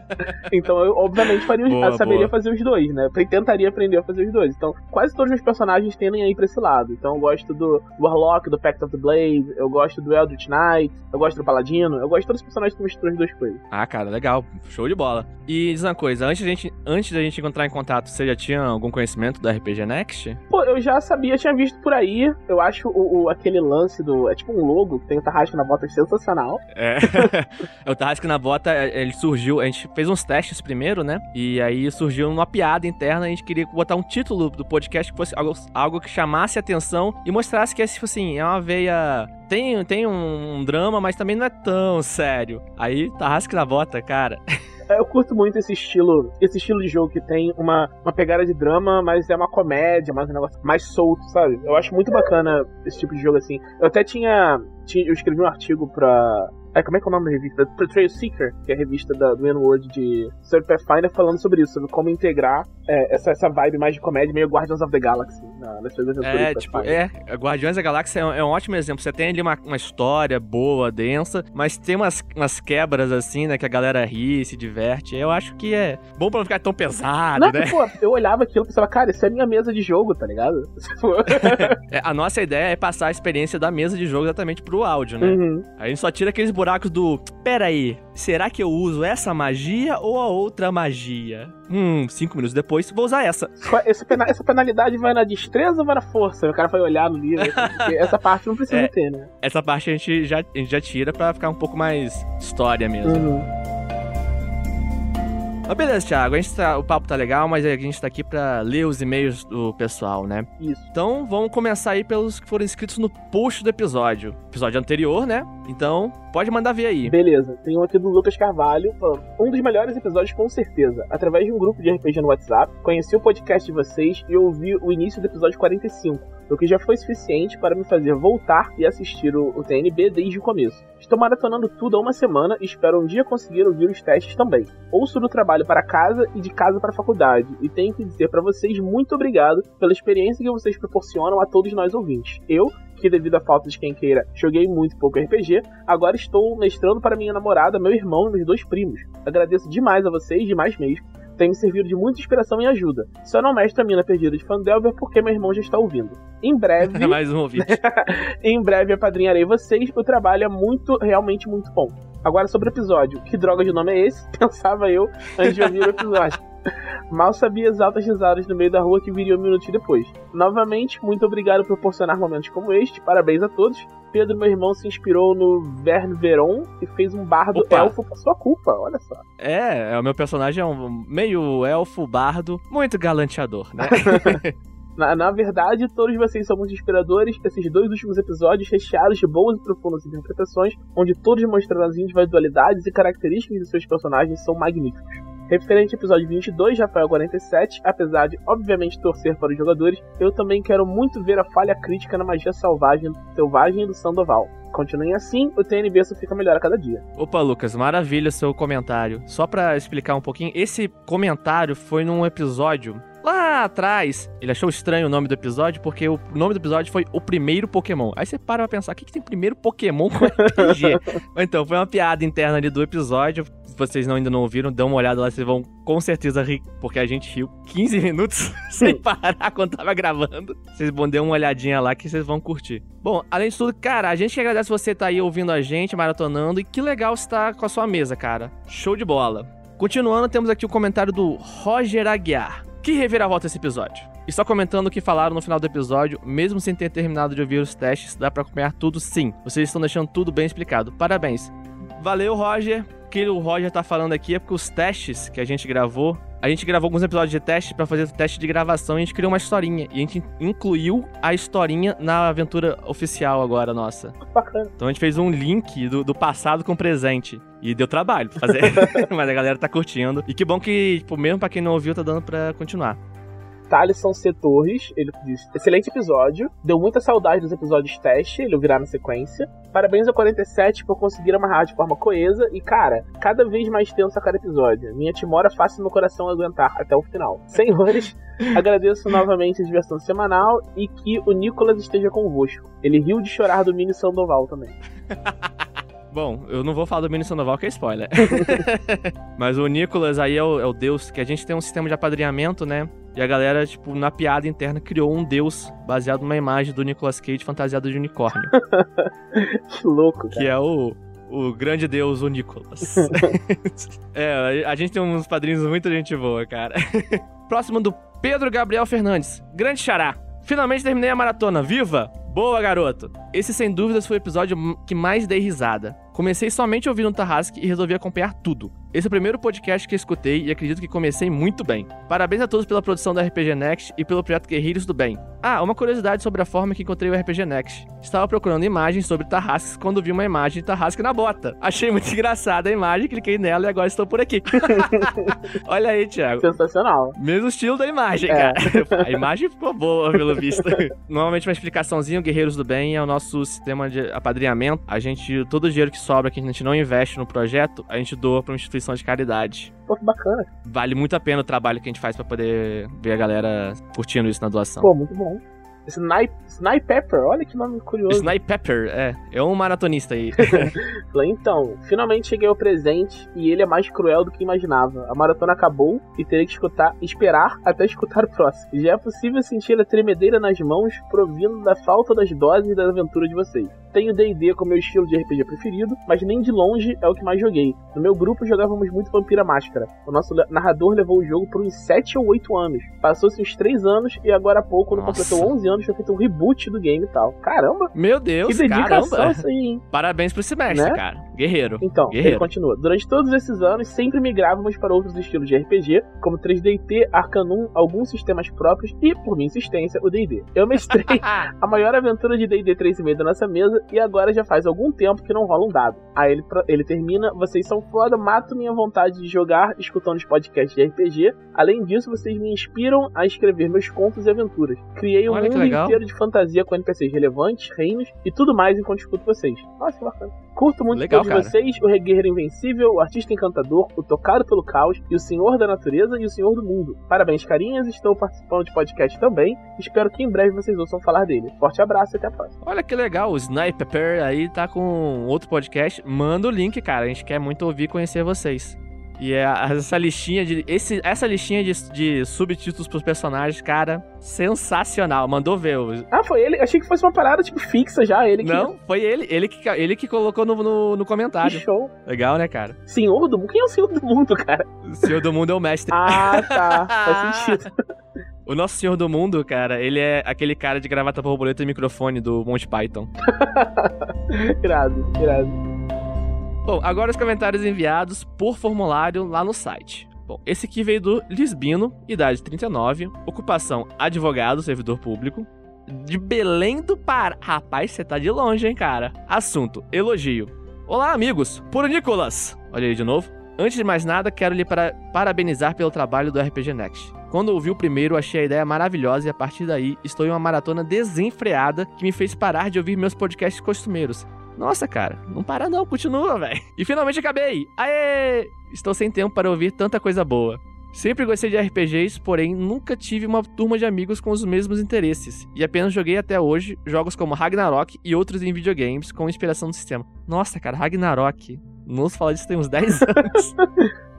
<laughs> então eu, obviamente, faria
Boa,
saberia
boa.
fazer os dois, né? Eu tentaria aprender a fazer os dois. Então, quase todos os meus personagens tendem aí pra esse lado. Então, eu gosto do Warlock, do Pact of the Blade, eu gosto do Eldritch Knight, eu gosto do Paladino, eu gosto de todos os personagens que misturam as duas coisas.
Ah, cara, legal. Show de bola. E diz uma coisa, antes da gente, antes da gente encontrar em contato, você já tinha algum conhecimento do RPG Next?
Pô, eu já sabia, tinha visto por aí. Eu acho o, o- aquele lance do. É tipo um logo que tem o Tarrasque na bota sensacional. <laughs>
É. o Tarrasque na Bota, é, ele surgiu, a gente fez uns testes primeiro, né? E aí surgiu uma piada interna, a gente queria botar um título do podcast que fosse algo, algo que chamasse atenção e mostrasse que, tipo assim, é uma veia... Tem, tem um, drama, mas também não é tão sério. Aí, Tarrasque na Bota, cara...
Eu curto muito esse estilo, esse estilo de jogo que tem uma, uma pegada de drama, mas é uma comédia, mais um negócio mais solto, sabe? Eu acho muito bacana esse tipo de jogo assim. Eu até tinha, tinha eu escrevi um artigo pra é, como é que é o nome da revista? Portrayal Seeker, que é a revista da, do N-Word de Sir Pathfinder, falando sobre isso, sobre como integrar é, essa, essa vibe mais de comédia, meio Guardians of the Galaxy, na, nas suas aventuras.
É, tipo, é, Guardiões da Galáxia é um, é um, ótimo exemplo. Você tem ali uma, uma história boa, densa, mas tem umas, umas quebras assim, né, que a galera ri, se diverte. Eu acho que é bom pra não ficar tão pesado,
não,
né?
Pô, eu olhava aquilo e pensava, cara, isso é minha mesa de jogo, tá ligado? <laughs> <laughs>
é, a nossa ideia é passar a experiência da mesa de jogo exatamente pro áudio, né?
Uhum.
A gente só tira aqueles buracos do. Pera aí, será que eu uso essa magia ou a outra magia? Hum, cinco minutos depois, vou usar essa. <laughs>
Essa, essa penalidade vai na destreza ou vai na força? O cara vai olhar no livro. <laughs> essa parte não precisa
é,
ter, né?
Essa parte a gente, já, a gente já tira pra ficar um pouco mais história mesmo.
Uhum.
Mas beleza, Thiago, a gente tá, o papo tá legal, mas a gente tá aqui pra ler os e-mails do pessoal, né?
Isso.
Então vamos começar aí pelos que foram inscritos no post do episódio. Episódio anterior, né? Então, pode mandar ver aí.
Beleza, tem um aqui do Lucas Carvalho falando: um dos melhores episódios com certeza. Através de um grupo de RPG no WhatsApp, conheci o podcast de vocês e ouvi o início do episódio 45 o que já foi suficiente para me fazer voltar e assistir o, o, TNB desde o começo. Estou maratonando tudo há uma semana e espero um dia conseguir ouvir os testes também. Ouço do trabalho para casa e de casa para a faculdade, e tenho que dizer para vocês muito obrigado pela experiência que vocês proporcionam a todos nós ouvintes. Eu, que devido à falta de quem queira, joguei muito pouco RPG, agora estou mestrando para minha namorada, meu irmão e meus dois primos. Agradeço demais a vocês, demais mesmo tem me servido de muita inspiração e ajuda. Só não mestre a mina perdida de Fandelver porque meu irmão já está ouvindo. Em breve. <laughs>
Mais um ouvinte. <laughs>
em breve apadrinharei vocês. O trabalho é muito, realmente muito bom. Agora sobre o episódio. Que droga de nome é esse? <laughs> Pensava eu antes de ouvir o episódio. Mal sabia as altas risadas no meio da rua que viriam um minuto depois. Novamente, muito obrigado por proporcionar momentos como este. Parabéns a todos. Pedro, meu irmão, se inspirou no Verne Veron e fez um bardo Opa. elfo por sua culpa, olha só.
É, é, o meu personagem é um meio elfo bardo, muito galanteador, né? <laughs> <laughs>
Na, na, verdade, todos vocês são muito inspiradores. Esses dois últimos episódios, recheados de boas e profundas interpretações, onde todos mostrando as individualidades e características de seus personagens, são magníficos. Referente ao episódio 22, Rafael 47, apesar de obviamente torcer para os jogadores, eu também quero muito ver a falha crítica na magia selvagem, selvagem do Sandoval. Continuem assim, o TNB só fica melhor a cada dia.
Opa, Lucas, maravilha seu comentário. Só para explicar um pouquinho, esse comentário foi num episódio lá atrás. Ele achou estranho o nome do episódio porque o nome do episódio foi O Primeiro Pokémon. Aí você para pra pensar, o que, que tem primeiro Pokémon com RPG? <laughs> então, foi uma piada interna ali do episódio. Se vocês não, ainda não ouviram, dão uma olhada lá, vocês vão com certeza rir, porque a gente riu 15 minutos <laughs> sem parar quando tava gravando. Vocês vão dar uma olhadinha lá que vocês vão curtir. Bom, além de tudo, cara, a gente que agradece você estar tá aí ouvindo a gente, maratonando, e que legal estar com a sua mesa, cara. Show de bola. Continuando, temos aqui o comentário do Roger Aguiar. Que reviravolta esse episódio? E só comentando o que falaram no final do episódio, mesmo sem ter terminado de ouvir os testes, dá para acompanhar tudo sim. Vocês estão deixando tudo bem explicado. Parabéns. Valeu, Roger. O que o Roger tá falando aqui é porque os testes que a gente gravou a gente gravou alguns episódios de teste para fazer o teste de gravação e a gente criou uma historinha. E a gente incluiu a historinha na aventura oficial agora nossa. <laughs>
Bacana.
Então a gente fez um link do, do passado com o presente. E deu trabalho pra fazer. <laughs> Mas a galera tá curtindo. E que bom que, tipo, mesmo pra quem não ouviu, tá dando pra continuar.
Thaleson C. Torres, ele diz: Excelente episódio, deu muita saudade dos episódios teste, ele ouvirá na sequência. Parabéns ao 47 por conseguir amarrar de forma coesa e, cara, cada vez mais tenso a cada episódio. Minha timora faz meu coração aguentar até o final. <laughs> Senhores, agradeço novamente a diversão semanal e que o Nicolas esteja convosco. Ele riu de chorar do mini Sandoval também. <laughs>
Bom, eu não vou falar do Mini Sandoval, que é spoiler. <laughs> Mas o Nicolas aí é o, é o, deus, que a gente tem um sistema de apadrinhamento, né? E a galera, tipo, na piada interna, criou um deus baseado numa imagem do Nicolas Cage fantasiado de unicórnio. <laughs>
que louco,
cara. Que é o, o grande deus, o Nicolas. <laughs> é, a gente tem uns padrinhos muito gente boa, cara. <laughs> Próximo do Pedro Gabriel Fernandes. Grande xará. Finalmente terminei a maratona. Viva! Boa, garoto! Esse, sem dúvidas, foi o episódio que mais dei risada. Comecei somente ouvindo o Tarrasque e resolvi acompanhar tudo. Esse é o primeiro podcast que eu escutei e acredito que comecei muito bem. Parabéns a todos pela produção da RPG Next e pelo projeto Guerreiros do Bem. Ah, uma curiosidade sobre a forma que encontrei o RPG Next. Estava procurando imagens sobre Tarrasques quando vi uma imagem de Tarrasque na bota. Achei muito <laughs> engraçada a imagem, cliquei nela e agora estou por aqui. <laughs> Olha aí, Thiago.
Sensacional.
Mesmo estilo da imagem,
É.
cara. <laughs> A imagem ficou boa, pelo visto. Normalmente uma explicaçãozinha, o Guerreiros do Bem é o nosso sistema de apadrinhamento. A gente, todo o dinheiro que sobra que a gente não investe no projeto, a gente doa pra uma instituição de caridade.
Pô, que bacana.
Vale muito a pena o trabalho que a gente faz pra poder ver a galera curtindo isso na doação.
Pô, muito bom. Snipe, Snipe Pepper, olha que nome curioso.
Snipe Pepper, é. É um maratonista aí. <laughs> <laughs>
Então, finalmente cheguei ao presente e ele é mais cruel do que imaginava. A maratona acabou e terei que escutar, esperar até escutar o próximo. Já é possível sentir a tremedeira nas mãos provindo da falta das doses da aventura de vocês. Tenho D&D como meu estilo de RPG preferido, mas nem de longe é o que mais joguei. No meu grupo jogávamos muito Vampira Máscara. O nosso narrador levou o jogo por uns 7 ou 8 anos. Passou-se uns 3 anos e agora há pouco, quando
Nossa.
completou 11 anos, foi feito um reboot do game e tal. Caramba!
Meu Deus,
que dedicação
caramba.
isso aí, hein?
Parabéns pro semestre,
Né?
cara. Guerreiro.
Então, ele
Guerreiro.
continua. Durante todos esses anos, sempre migrávamos para outros estilos de RPG, como 3DT, Arcanum, alguns sistemas próprios e, por minha insistência, o D&D. Eu mestrei <laughs> a maior aventura de D&D 3,5 da nossa mesa e agora já faz algum tempo que não rola um dado. Aí ele, ele termina, vocês são foda, mato minha vontade de jogar escutando os podcasts de RPG. Além disso, vocês me inspiram a escrever meus contos e aventuras. Criei um
Olha
mundo inteiro de fantasia com NPCs relevantes, reinos e tudo mais enquanto escuto vocês. Nossa, que bacana. Curto muito
Legal,
todos
cara.
vocês, o Guerreiro Invencível, o Artista Encantador, o Tocado pelo Caos e o Senhor da Natureza e o Senhor do Mundo. Parabéns, carinhas, estou participando de podcast também. Espero que em breve vocês ouçam falar dele. Forte abraço e até a próxima.
Olha que legal, o Snipe Pepper aí tá com outro podcast. Manda o link, cara. A gente quer muito ouvir e conhecer vocês. E é essa listinha de. Esse, essa listinha de, de subtítulos pros personagens, cara, sensacional. Mandou ver.
Ah, foi ele? Achei que fosse uma parada tipo fixa já, ele que.
Não, foi ele, ele que, ele que colocou no, no, no
Que
comentário.
show.
Legal, né, cara?
Senhor do Mundo? Quem é o Senhor do Mundo, cara?
O Senhor do Mundo é o mestre.
Ah, tá. <laughs> Faz sentido.
O nosso Senhor do Mundo, cara, ele é aquele cara de gravata borboleta e microfone do Monty Python. <laughs>
irado, irado.
Bom, agora os comentários enviados por formulário lá no site. Bom, esse aqui veio do Lisbino, idade 39, ocupação advogado, servidor público, de Belém do Pará. Rapaz, você tá de longe, hein, cara? Assunto: elogio. Olá, amigos. Por Nicolas. Olha aí de novo. Antes de mais nada, quero lhe para- parabenizar pelo trabalho do RPG Next. Quando ouvi o primeiro, achei a ideia maravilhosa e a partir daí estou em uma maratona desenfreada que me fez parar de ouvir meus podcasts costumeiros. Nossa, cara, não para não, continua, velho. E finalmente acabei! Aê! Estou sem tempo para ouvir tanta coisa boa. Sempre gostei de RPGs, porém nunca tive uma turma de amigos com os mesmos interesses, e apenas joguei até hoje jogos como Ragnarok e outros em videogames com inspiração do sistema. Nossa, cara, Ragnarok. Não se fala disso tem uns 10 <laughs> anos.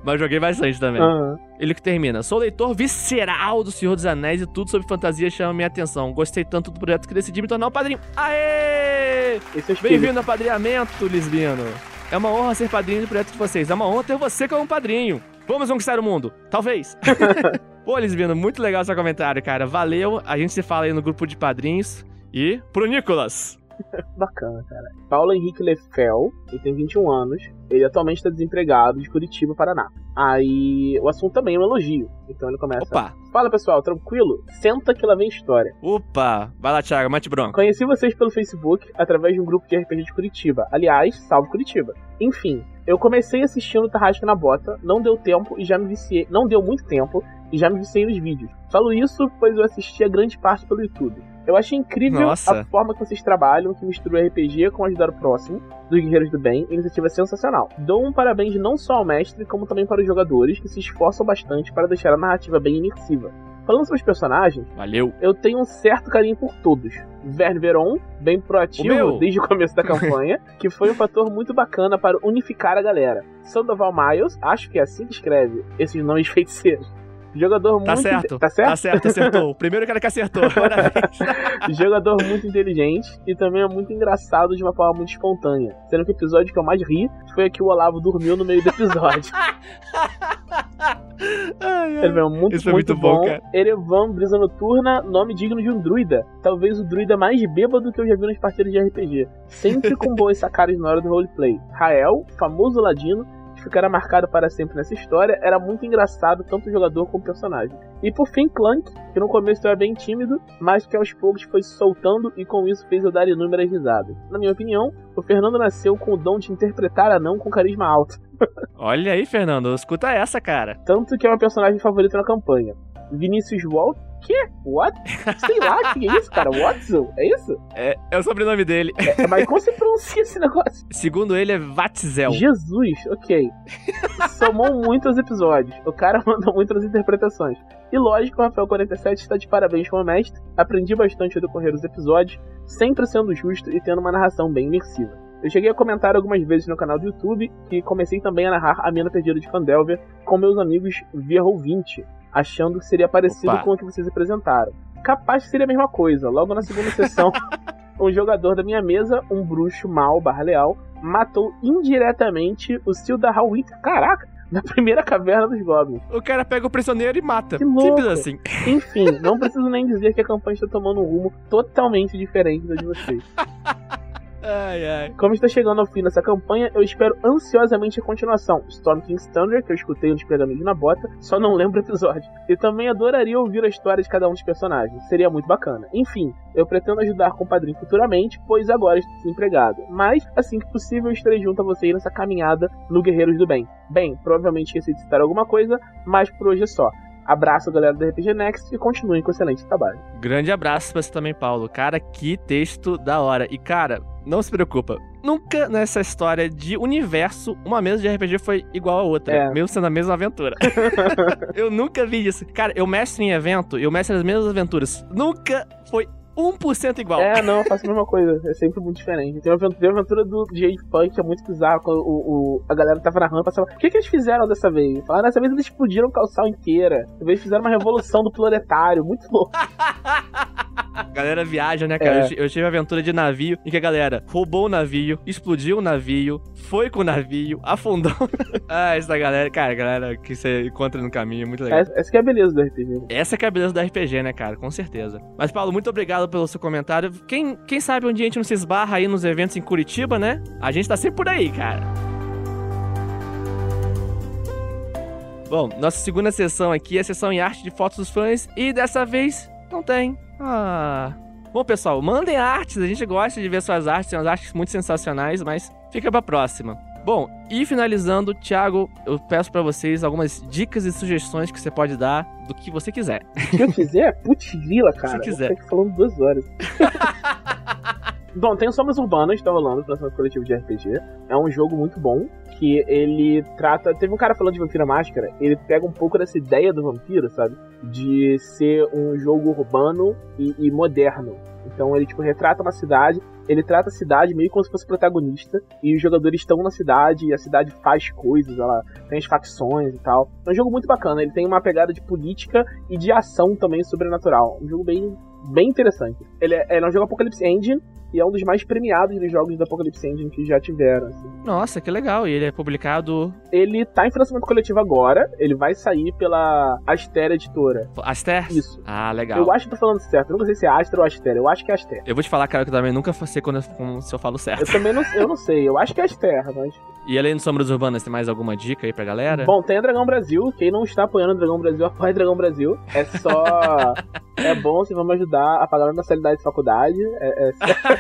Mas joguei bastante também.
Aham.
Ele que termina. Sou leitor visceral do Senhor dos Anéis e tudo sobre fantasia chama minha atenção. Gostei tanto do projeto que decidi me tornar um padrinho. Aê!
É.
Bem-vindo ao padrinhamento, Lisbino. É uma honra ser padrinho do projeto de vocês. É uma honra ter você como padrinho. Vamos conquistar o mundo. Talvez. <laughs> Pô, Lisbino, muito legal seu comentário, cara. Valeu. A gente se fala aí no grupo de padrinhos. E pro Nicolas. <laughs>
Bacana, cara. Paulo Henrique Lefel, ele tem 21 anos. Ele atualmente está desempregado de Curitiba, Paraná. Aí o assunto também é um elogio. Então ele começa.
Opa.
Fala pessoal, tranquilo? Senta que lá vem história.
Opa. Vai lá, Thiago. Mate bronca.
Conheci vocês pelo Facebook através de um grupo de RPG de Curitiba. Aliás, salve Curitiba. Enfim, eu comecei assistindo Tarrasca na Bota, não deu tempo e já me viciei. Não deu muito tempo e já me viciei nos vídeos. Falo isso pois eu assisti a grande parte pelo YouTube. Eu achei incrível
Nossa.
a forma que vocês trabalham, que mistura o RPG com ajudar o próximo, dos Guerreiros do Bem, iniciativa sensacional. Dou um parabéns não só ao mestre, como também para os jogadores, que se esforçam bastante para deixar a narrativa bem imersiva. Falando sobre os personagens,
Valeu.
eu tenho um certo carinho por todos. Verne Veron, bem
O
proativo desde o começo da <laughs> campanha, que foi um fator muito bacana para unificar a galera. Sandoval Miles, acho que é assim que escreve esses nomes feiticeiros. Jogador
Tá
muito.
certo.
Tá certo?
Tá certo, acertou. O primeiro cara que acertou. <laughs>
Jogador muito inteligente e também é muito engraçado de uma forma muito espontânea. Sendo que o episódio que eu mais ri foi que o Olavo dormiu no meio do episódio. Ele é muito,
Isso é
muito,
muito bom,
bom.
cara.
Erevan, Brisa Noturna, nome digno de um druida. Talvez o druida mais bêbado que eu já vi nas partidas de RPG. Sempre com boas sacadas na hora do roleplay. Rael, famoso ladino, ficará marcado para sempre nessa história, era muito engraçado tanto o jogador como o personagem. E por fim, Clank, que no começo era bem tímido, mas que aos poucos foi se soltando e com isso fez eu dar inúmeras risadas. Na minha opinião, o Fernando nasceu com o dom de interpretar anão com carisma alto. <laughs>
Olha aí, Fernando, escuta essa, cara.
Tanto que é meu personagem favorito na campanha. Vinícius Walt que? What? Sei lá, que é isso, cara? Watson? É isso?
É, é o sobrenome dele.
É, mas como se pronuncia esse negócio?
Segundo ele, é Vatzel.
Jesus, ok. Somou muitos episódios. O cara <laughs> mandou muitas interpretações. E lógico, o Rafael47 está de parabéns como mestre. Aprendi bastante ao decorrer dos episódios, sempre sendo justo e tendo uma narração bem imersiva. Eu cheguei a comentar algumas vezes no canal do YouTube que comecei também a narrar a Mina Perdida de Fandelver com meus amigos via Roll20, achando que seria parecido Opa. com o que vocês apresentaram. Capaz que seria a mesma coisa. Logo na segunda sessão, <laughs> um jogador da minha mesa, um bruxo mal barra leal, matou indiretamente o Silda Hallwit. Caraca! Na primeira caverna dos Goblins.
O cara pega o prisioneiro e mata. Simples assim. <laughs>
Enfim, não preciso nem dizer que a campanha está tomando um rumo totalmente diferente da de vocês. <laughs>
Ai, ai.
Como está chegando ao fim dessa campanha, eu espero ansiosamente a continuação. Storm King's Thunder, que eu escutei nos pergaminhos na bota, só não lembro o episódio. E também adoraria ouvir a história de cada um dos personagens. Seria muito bacana. Enfim, eu pretendo ajudar com o padrinho futuramente, pois agora estou desempregado. Mas, assim que possível, estarei junto a vocês nessa caminhada no Guerreiros do Bem. Bem, provavelmente esqueci de citar alguma coisa, mas por hoje é só. Abraço, galera do RPG Next, e continuem com excelente trabalho.
Grande abraço pra você também, Paulo. Cara, que texto da hora. E, cara, não se preocupa. Nunca nessa história de universo, uma mesa de RPG foi igual a outra, é. mesmo sendo a mesma aventura. <laughs> eu nunca vi isso. Cara, eu mestre em evento, eu mestre as mesmas aventuras. Nunca foi 1% igual.
É, não, eu faço a mesma coisa. É sempre muito diferente. Tem uma aventura, uma aventura do J Punk que é muito bizarro. Quando o, o, a galera tava narrando, passava. O que, que eles fizeram dessa vez? Falaram, dessa vez eles explodiram o calçal inteira. Dessa vez fizeram uma revolução do planetário. Muito louco. <laughs>
A <laughs> galera viaja, né, cara? É. Eu tive aventura de navio em que a galera roubou o navio, explodiu o navio, foi com o navio, afundou. <laughs> ah, essa galera, cara, galera que você encontra no caminho, é muito legal.
Essa, essa que é a beleza do RPG.
Essa que é a beleza do RPG, né, cara? Com certeza. Mas, Paulo, muito obrigado pelo seu comentário. Quem, quem sabe um dia a gente não se esbarra aí nos eventos em Curitiba, né? A gente tá sempre por aí, cara. Bom, nossa segunda sessão aqui é a sessão em arte de fotos dos fãs e dessa vez não tem. Ah. Bom, pessoal, mandem artes, a gente gosta de ver suas artes, tem umas artes muito sensacionais, mas fica pra próxima. Bom, e finalizando, Thiago, eu peço para vocês algumas dicas e sugestões que você pode dar do que você quiser.
O que eu quiser? Putz, vila, cara.
Se quiser.
Vou falando duas horas. <laughs> Bom, tem o Sombras Urbanas, tá rolando, lançamento coletivo de RPG. É um jogo muito bom, que ele trata... Teve um cara falando de Vampira Máscara, ele pega um pouco dessa ideia do vampiro, sabe? De ser um jogo urbano e, e moderno. Então ele, tipo, retrata uma cidade, ele trata a cidade meio como se fosse protagonista, e os jogadores estão na cidade, e a cidade faz coisas, ela tem as facções e tal. É um jogo muito bacana, ele tem uma pegada de política e de ação também sobrenatural. Um jogo bem, bem interessante. Ele é, ele é um jogo Apocalypse Engine, e é um dos mais premiados dos jogos da Apocalypse Engine que já tiveram. Assim.
Nossa, que legal. E ele é publicado.
Ele tá em financiamento coletivo agora. Ele vai sair pela Aster Editora.
Aster?
Isso.
Ah, legal.
Eu acho que tô falando certo. Eu não sei se é Astra ou Aster. Eu acho que é Aster.
Eu vou te falar, cara, que eu também nunca sei quando eu, se eu falo certo.
Eu também não, eu não sei. Eu acho que é Aster, mas.
E além do Sombras Urbanas, tem mais alguma dica aí pra galera?
Bom, tem a Dragão Brasil. Quem não está apoiando o Dragão Brasil, apoia Dragão Brasil. É só. <laughs> é bom se vamos ajudar a pagar a mensalidade de faculdade. É, é... <laughs>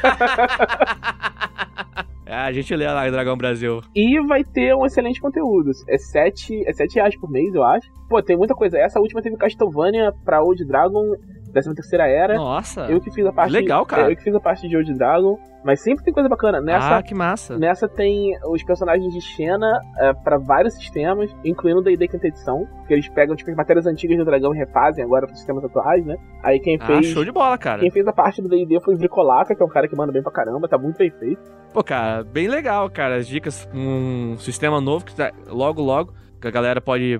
É, <laughs> a gente lê lá Dragão Brasil.
E vai ter um excelente conteúdo. É 7 é sete reais por mês, eu acho. Pô, tem muita coisa. Essa última teve Castlevania pra Old Dragon, 13 terceira era.
Nossa.
Eu que fiz a parte.
Legal, cara.
Eu que fiz a parte de Old Dragon. Mas sempre tem coisa bacana. Nessa,
ah, que massa.
Nessa tem os personagens de Xena é, para vários sistemas, incluindo o D&D quinta edição, que eles pegam tipo, as matérias antigas do dragão e refazem agora para sistemas atuais, né? Aí quem fez...
Ah, show de bola, cara.
Quem fez a parte do D&D foi o Vricolaca, que é um cara que manda bem pra caramba, tá muito bem feito.
Pô, cara, bem legal, cara. As dicas, um sistema novo que tá logo, logo, que a galera pode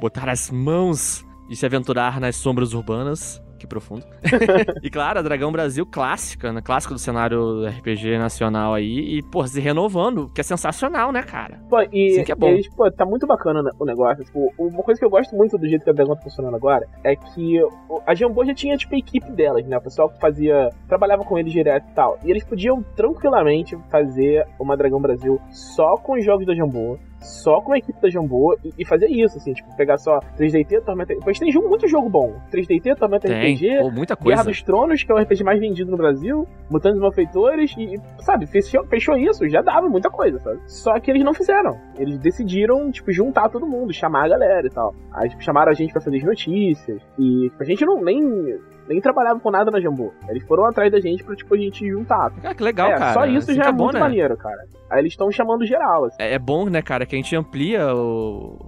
botar as mãos e se aventurar nas sombras urbanas que profundo. <laughs> e claro, a Dragão Brasil clássica, né? Clássica do cenário RPG nacional aí. E, pô, se renovando, que é sensacional, né, cara?
Pô, e Sim, que é bom. Eles, pô, tá muito bacana o negócio. Tipo, uma coisa que eu gosto muito do jeito que a Dragão tá funcionando agora é que a Jambô já tinha, tipo, a equipe delas, né? O pessoal que fazia. trabalhava com eles direto e tal. E eles podiam tranquilamente fazer uma Dragão Brasil só com os jogos da Jambô só com a equipe da Jambô e, e fazer isso, assim, tipo, pegar só 3DT, Tormenta. Pois tem jogo, muito jogo bom. 3DT, Tormenta
Tem,
RPG,
pô, muita coisa.
Guerra dos Tronos, que é o RPG mais vendido no Brasil, Mutantes Malfeitores, e, e, sabe, fechou, fechou isso, já dava muita coisa, sabe? Só que eles não fizeram. Eles decidiram, tipo, juntar todo mundo, chamar a galera e tal. Aí, tipo, chamaram a gente pra fazer as notícias, e tipo, a gente não nem, nem trabalhava com nada na Jambô. Eles foram atrás da gente pra, tipo, a gente juntar.
Ah, que legal,
é,
cara.
Só isso
Assim
já
que
é,
bom,
muito
né?
maneiro, cara. Aí eles estão chamando geral, assim.
É, é bom, né, cara, que a gente amplia o,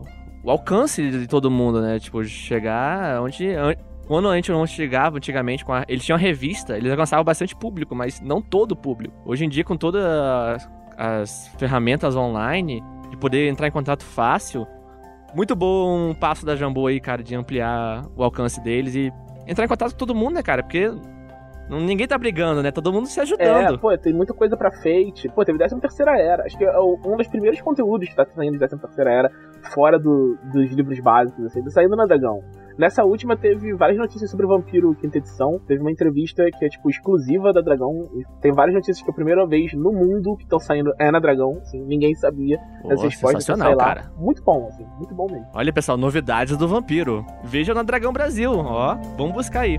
o alcance de todo mundo, né? Tipo, chegar onde. an- Quando a gente não chegava antigamente, com a, eles tinham revista, eles alcançavam bastante público, mas não todo o público. Hoje em dia, com todas as, as ferramentas online, de poder entrar em contato fácil, muito bom um passo da Jambô aí, cara, de ampliar o alcance deles e entrar em contato com todo mundo, né, cara? Porque ninguém tá brigando, né? Todo mundo se
É,
ajudando.
pô, tem muita coisa pra Fate. Pô, teve 13 terceira era. Acho que é um dos primeiros conteúdos que tá saindo de 13 terceira era, fora do- dos livros básicos, assim, tá saindo na Dragão. Nessa última teve várias notícias sobre o Vampiro Quinta Edição. Teve uma entrevista que é, tipo, exclusiva da Dragão. Tem várias notícias que é a primeira vez no mundo que estão saindo é na Dragão. Assim, ninguém sabia.
Pô,
Essas então
sensacional, cara.
Muito bom, assim, muito bom mesmo.
Olha, pessoal, novidades do vampiro. Veja na Dragão Brasil, ó. Vamos buscar aí.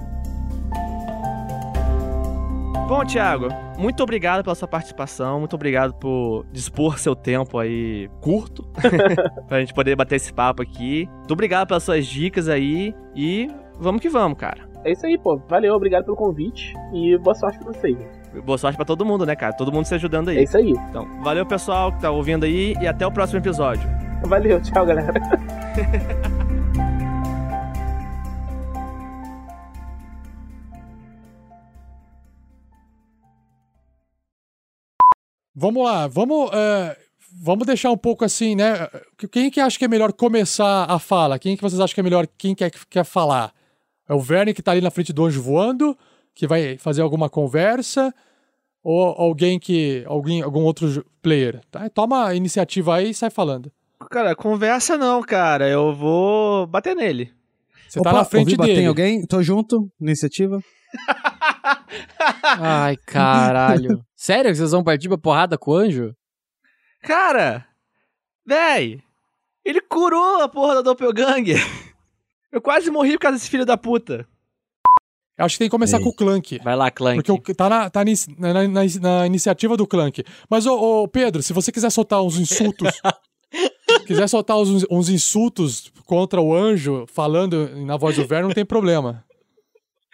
Bom, Thiago, muito obrigado pela sua participação, muito obrigado por dispor seu tempo aí curto <laughs> pra gente poder bater esse papo aqui. Muito obrigado pelas suas dicas aí e vamos que vamos, cara.
É isso aí, pô. Valeu, obrigado pelo convite e boa sorte pra vocês.
Boa sorte pra todo mundo, né, cara? Todo mundo se ajudando aí.
É isso aí.
Então, valeu, pessoal que tá ouvindo aí e até o próximo episódio.
Valeu, tchau, galera. <laughs>
Vamos lá, vamos, é, vamos deixar um pouco assim, né? Quem que acha que é melhor começar a fala? Quem que vocês acham que é melhor, quem quer, quer falar? É o Verne que tá ali na frente do anjo voando, que vai fazer alguma conversa, ou alguém que, alguém, algum outro player? Tá? Toma a iniciativa aí e sai falando.
Cara, conversa não, cara. Eu vou bater nele.
Você tá na frente
ouvi bater
dele.
em alguém? Tô junto, iniciativa. <laughs>
Ai, caralho. Sério que vocês vão partir pra porrada com o anjo?
Cara, véi, ele curou a porra da Doppelganger. Eu quase morri por causa desse filho da puta.
Eu acho que tem que começar
Ei.
com o Clank.
Vai lá, Clank.
Porque tá, na, tá na, na- na- na iniciativa do Clank. Mas, ô, ô, Pedro, se você quiser soltar uns insultos. <laughs> quiser soltar uns, uns insultos contra o anjo, falando na voz do Verne, não tem problema.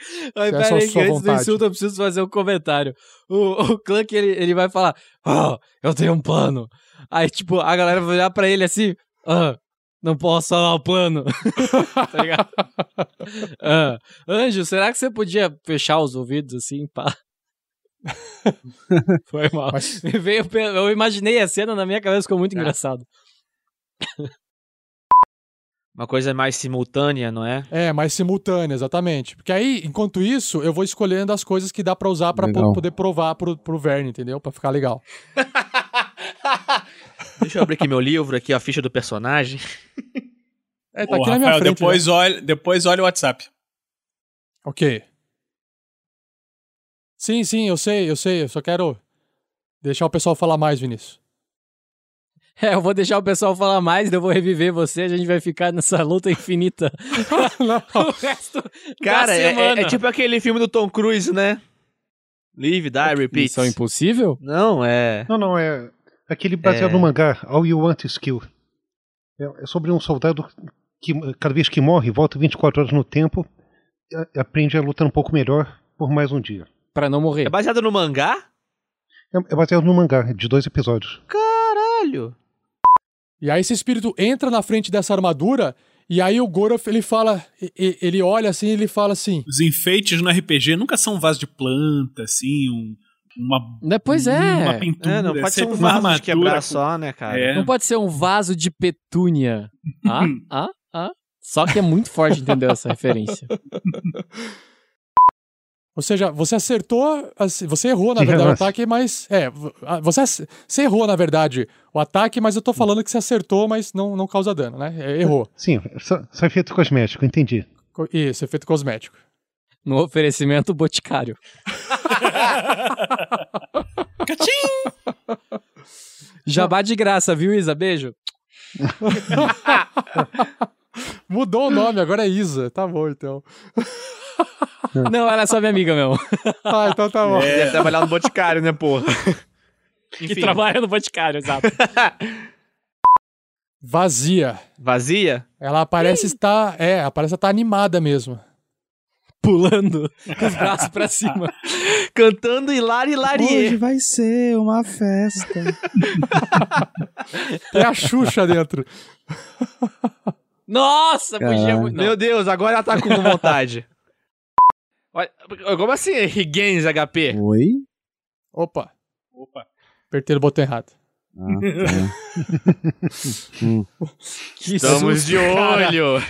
Se é
pera
só
aí, que antes do
vontade.
insulto eu preciso fazer um comentário. O, o Clank, ele, ele vai falar, ah, eu tenho um plano. Aí, tipo, a galera vai olhar pra ele assim, ah, não posso falar o plano. <laughs> tá ligado? <laughs> Ah, Anjo, será que você podia fechar os ouvidos assim, pá? <laughs> Foi mal.
Mas-
veio, eu imaginei a cena na minha cabeça, ficou muito engraçado.
Uma coisa mais simultânea, não é?
É, mais simultânea, exatamente. Porque aí, enquanto isso, eu vou escolhendo as coisas que dá pra usar
Legal.
poder provar pro, pro Verne, entendeu? Pra ficar legal. <laughs>
Deixa eu abrir aqui meu livro, aqui a ficha do personagem. <laughs>
É, tá
Ô,
aqui na minha
Rafael,
frente.
depois,
né?
olha, depois olha o WhatsApp.
Ok. Sim, sim, eu sei, eu sei. Eu só quero deixar o pessoal falar mais, Vinícius.
É, eu vou deixar o pessoal falar mais, eu vou reviver você, a gente vai ficar nessa luta infinita. <laughs> <laughs> o resto
Cara,
da
é,
semana.
é- é tipo aquele filme do Tom Cruise, né? Live, die, repeat.
Missão Impossível?
Não, é.
Não, não, é aquele baseado
É.
no mangá, All You Want Is Kill. É, é sobre um soldado que, cada vez que morre, volta 24 horas no tempo e aprende a lutar um pouco melhor por mais um dia.
Pra não morrer.
É baseado no mangá?
É, é baseado no mangá, de dois episódios.
Caralho.
E aí esse espírito entra na frente dessa armadura e aí o Gorof, ele fala, ele olha assim, ele fala assim,
Os enfeites no RPG nunca são um vaso de planta, assim, um, uma,
Né, Pois é.
uma pintura.
É, não pode ser um
uma
vaso de
armadura
quebrar
com-
só, né, cara?
É.
Não pode ser um vaso de petúnia. Ah, <laughs> ah, ah. Só que é muito forte entender essa referência. <laughs>
ou seja, você acertou, você errou na
Que <laughs>
verdade o ataque, mas é, você, você errou na verdade o ataque, mas eu tô falando que você acertou, mas não, não causa dano, né? É, errou.
Sim, só, só efeito cosmético, entendi.
Isso, efeito cosmético.
No oferecimento boticário. <laughs>
Cachim!
Jabá de graça, viu, Isa? Beijo. <laughs>
Mudou o nome, agora é Isa. Tá bom, então. <laughs>
Não, ela é só minha amiga mesmo. <laughs>
Ah, então tá bom.
Deve trabalhar no Boticário, né, porra?
Que <laughs> trabalha no Boticário, exato.
Vazia.
Vazia?
Ela parece estar. É, parece estar animada mesmo.
Pulando com os braços pra cima.
Cantando Hilari Hilarie.
Hoje vai ser uma festa.
Tem a Xuxa dentro.
Nossa, podia muito.
Meu Deus, agora ela tá com vontade. Olha, como assim, Higgins HP?
Oi?
Opa,
Opa.
apertei o botão errado.
Ah, tá. <laughs> Hum.
Estamos de olho. <laughs>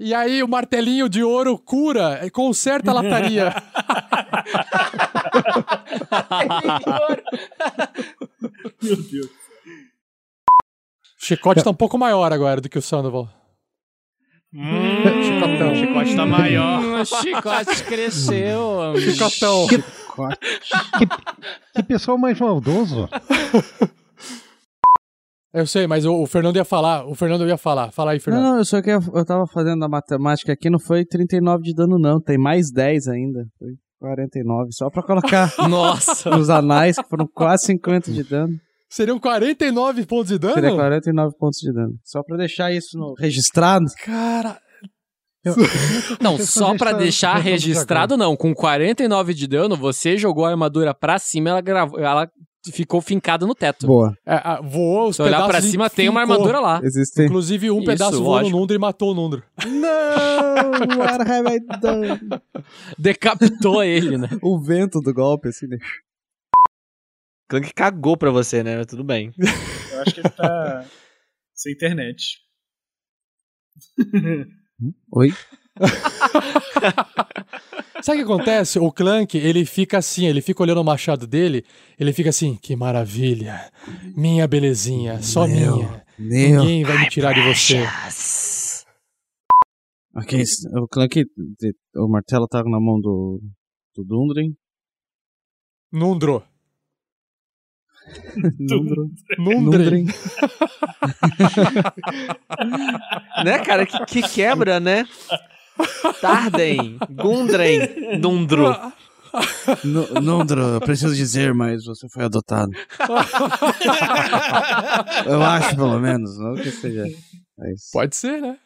E aí, o martelinho de ouro cura e conserta a lataria. <laughs>
Meu Deus.
O chicote tá um pouco maior agora do que o Sandoval.
Hum,
Chicotão.
O chicote tá maior.
Hum, o chicote cresceu.
Chicotão.
Que pessoal mais maldoso.
Eu sei, mas o, o Fernando ia falar. O Fernando ia falar. Fala aí,
Não,
Fernando.
não, eu só que eu tava fazendo a matemática aqui, não foi 39 de dano, não. Tem mais 10 ainda. Foi 49. Só pra colocar <laughs>
Nossa.
nos anais, que foram quase 50 de dano.
Seriam 49 pontos de dano?
Seria 49 pontos de dano. Só pra deixar isso no- registrado.
Cara. <laughs>
Não,
Você
só
essa
deixar registrado, não. Com 49 de dano, você jogou a armadura pra cima, ela, gravou, ela ficou fincada no teto.
Boa.
É, ah, voou os
Se olhar pra cima, tem uma armadura lá.
Existem.
Inclusive, um
Isso,
pedaço voou
lógico.
no Nundro e matou o Nundro.
Não! What have I done? <laughs>
Decapitou ele, né?
O vento do golpe, assim, né?
Clank cagou pra você, né? Tudo bem. <laughs>
Eu acho que ele tá sem internet.
Oi? <laughs>
Sabe o que acontece? O Clank, ele fica assim, ele fica olhando o machado dele, ele fica assim, que maravilha, minha belezinha, só
Meu,
minha.
Meu.
Ninguém vai me tirar de você.
Ok, o Clank. O martelo tá na mão do. do Dundren.
Nundro. <laughs>
Nundro.
Nundren. <laughs>
né, cara? Que, que quebra, né? Tarden, Gundren, Dundro.
Nu- Nundro, eu preciso dizer, mas você foi adotado. <laughs> eu acho, pelo menos. Não que seja. Isso.
Pode ser, né?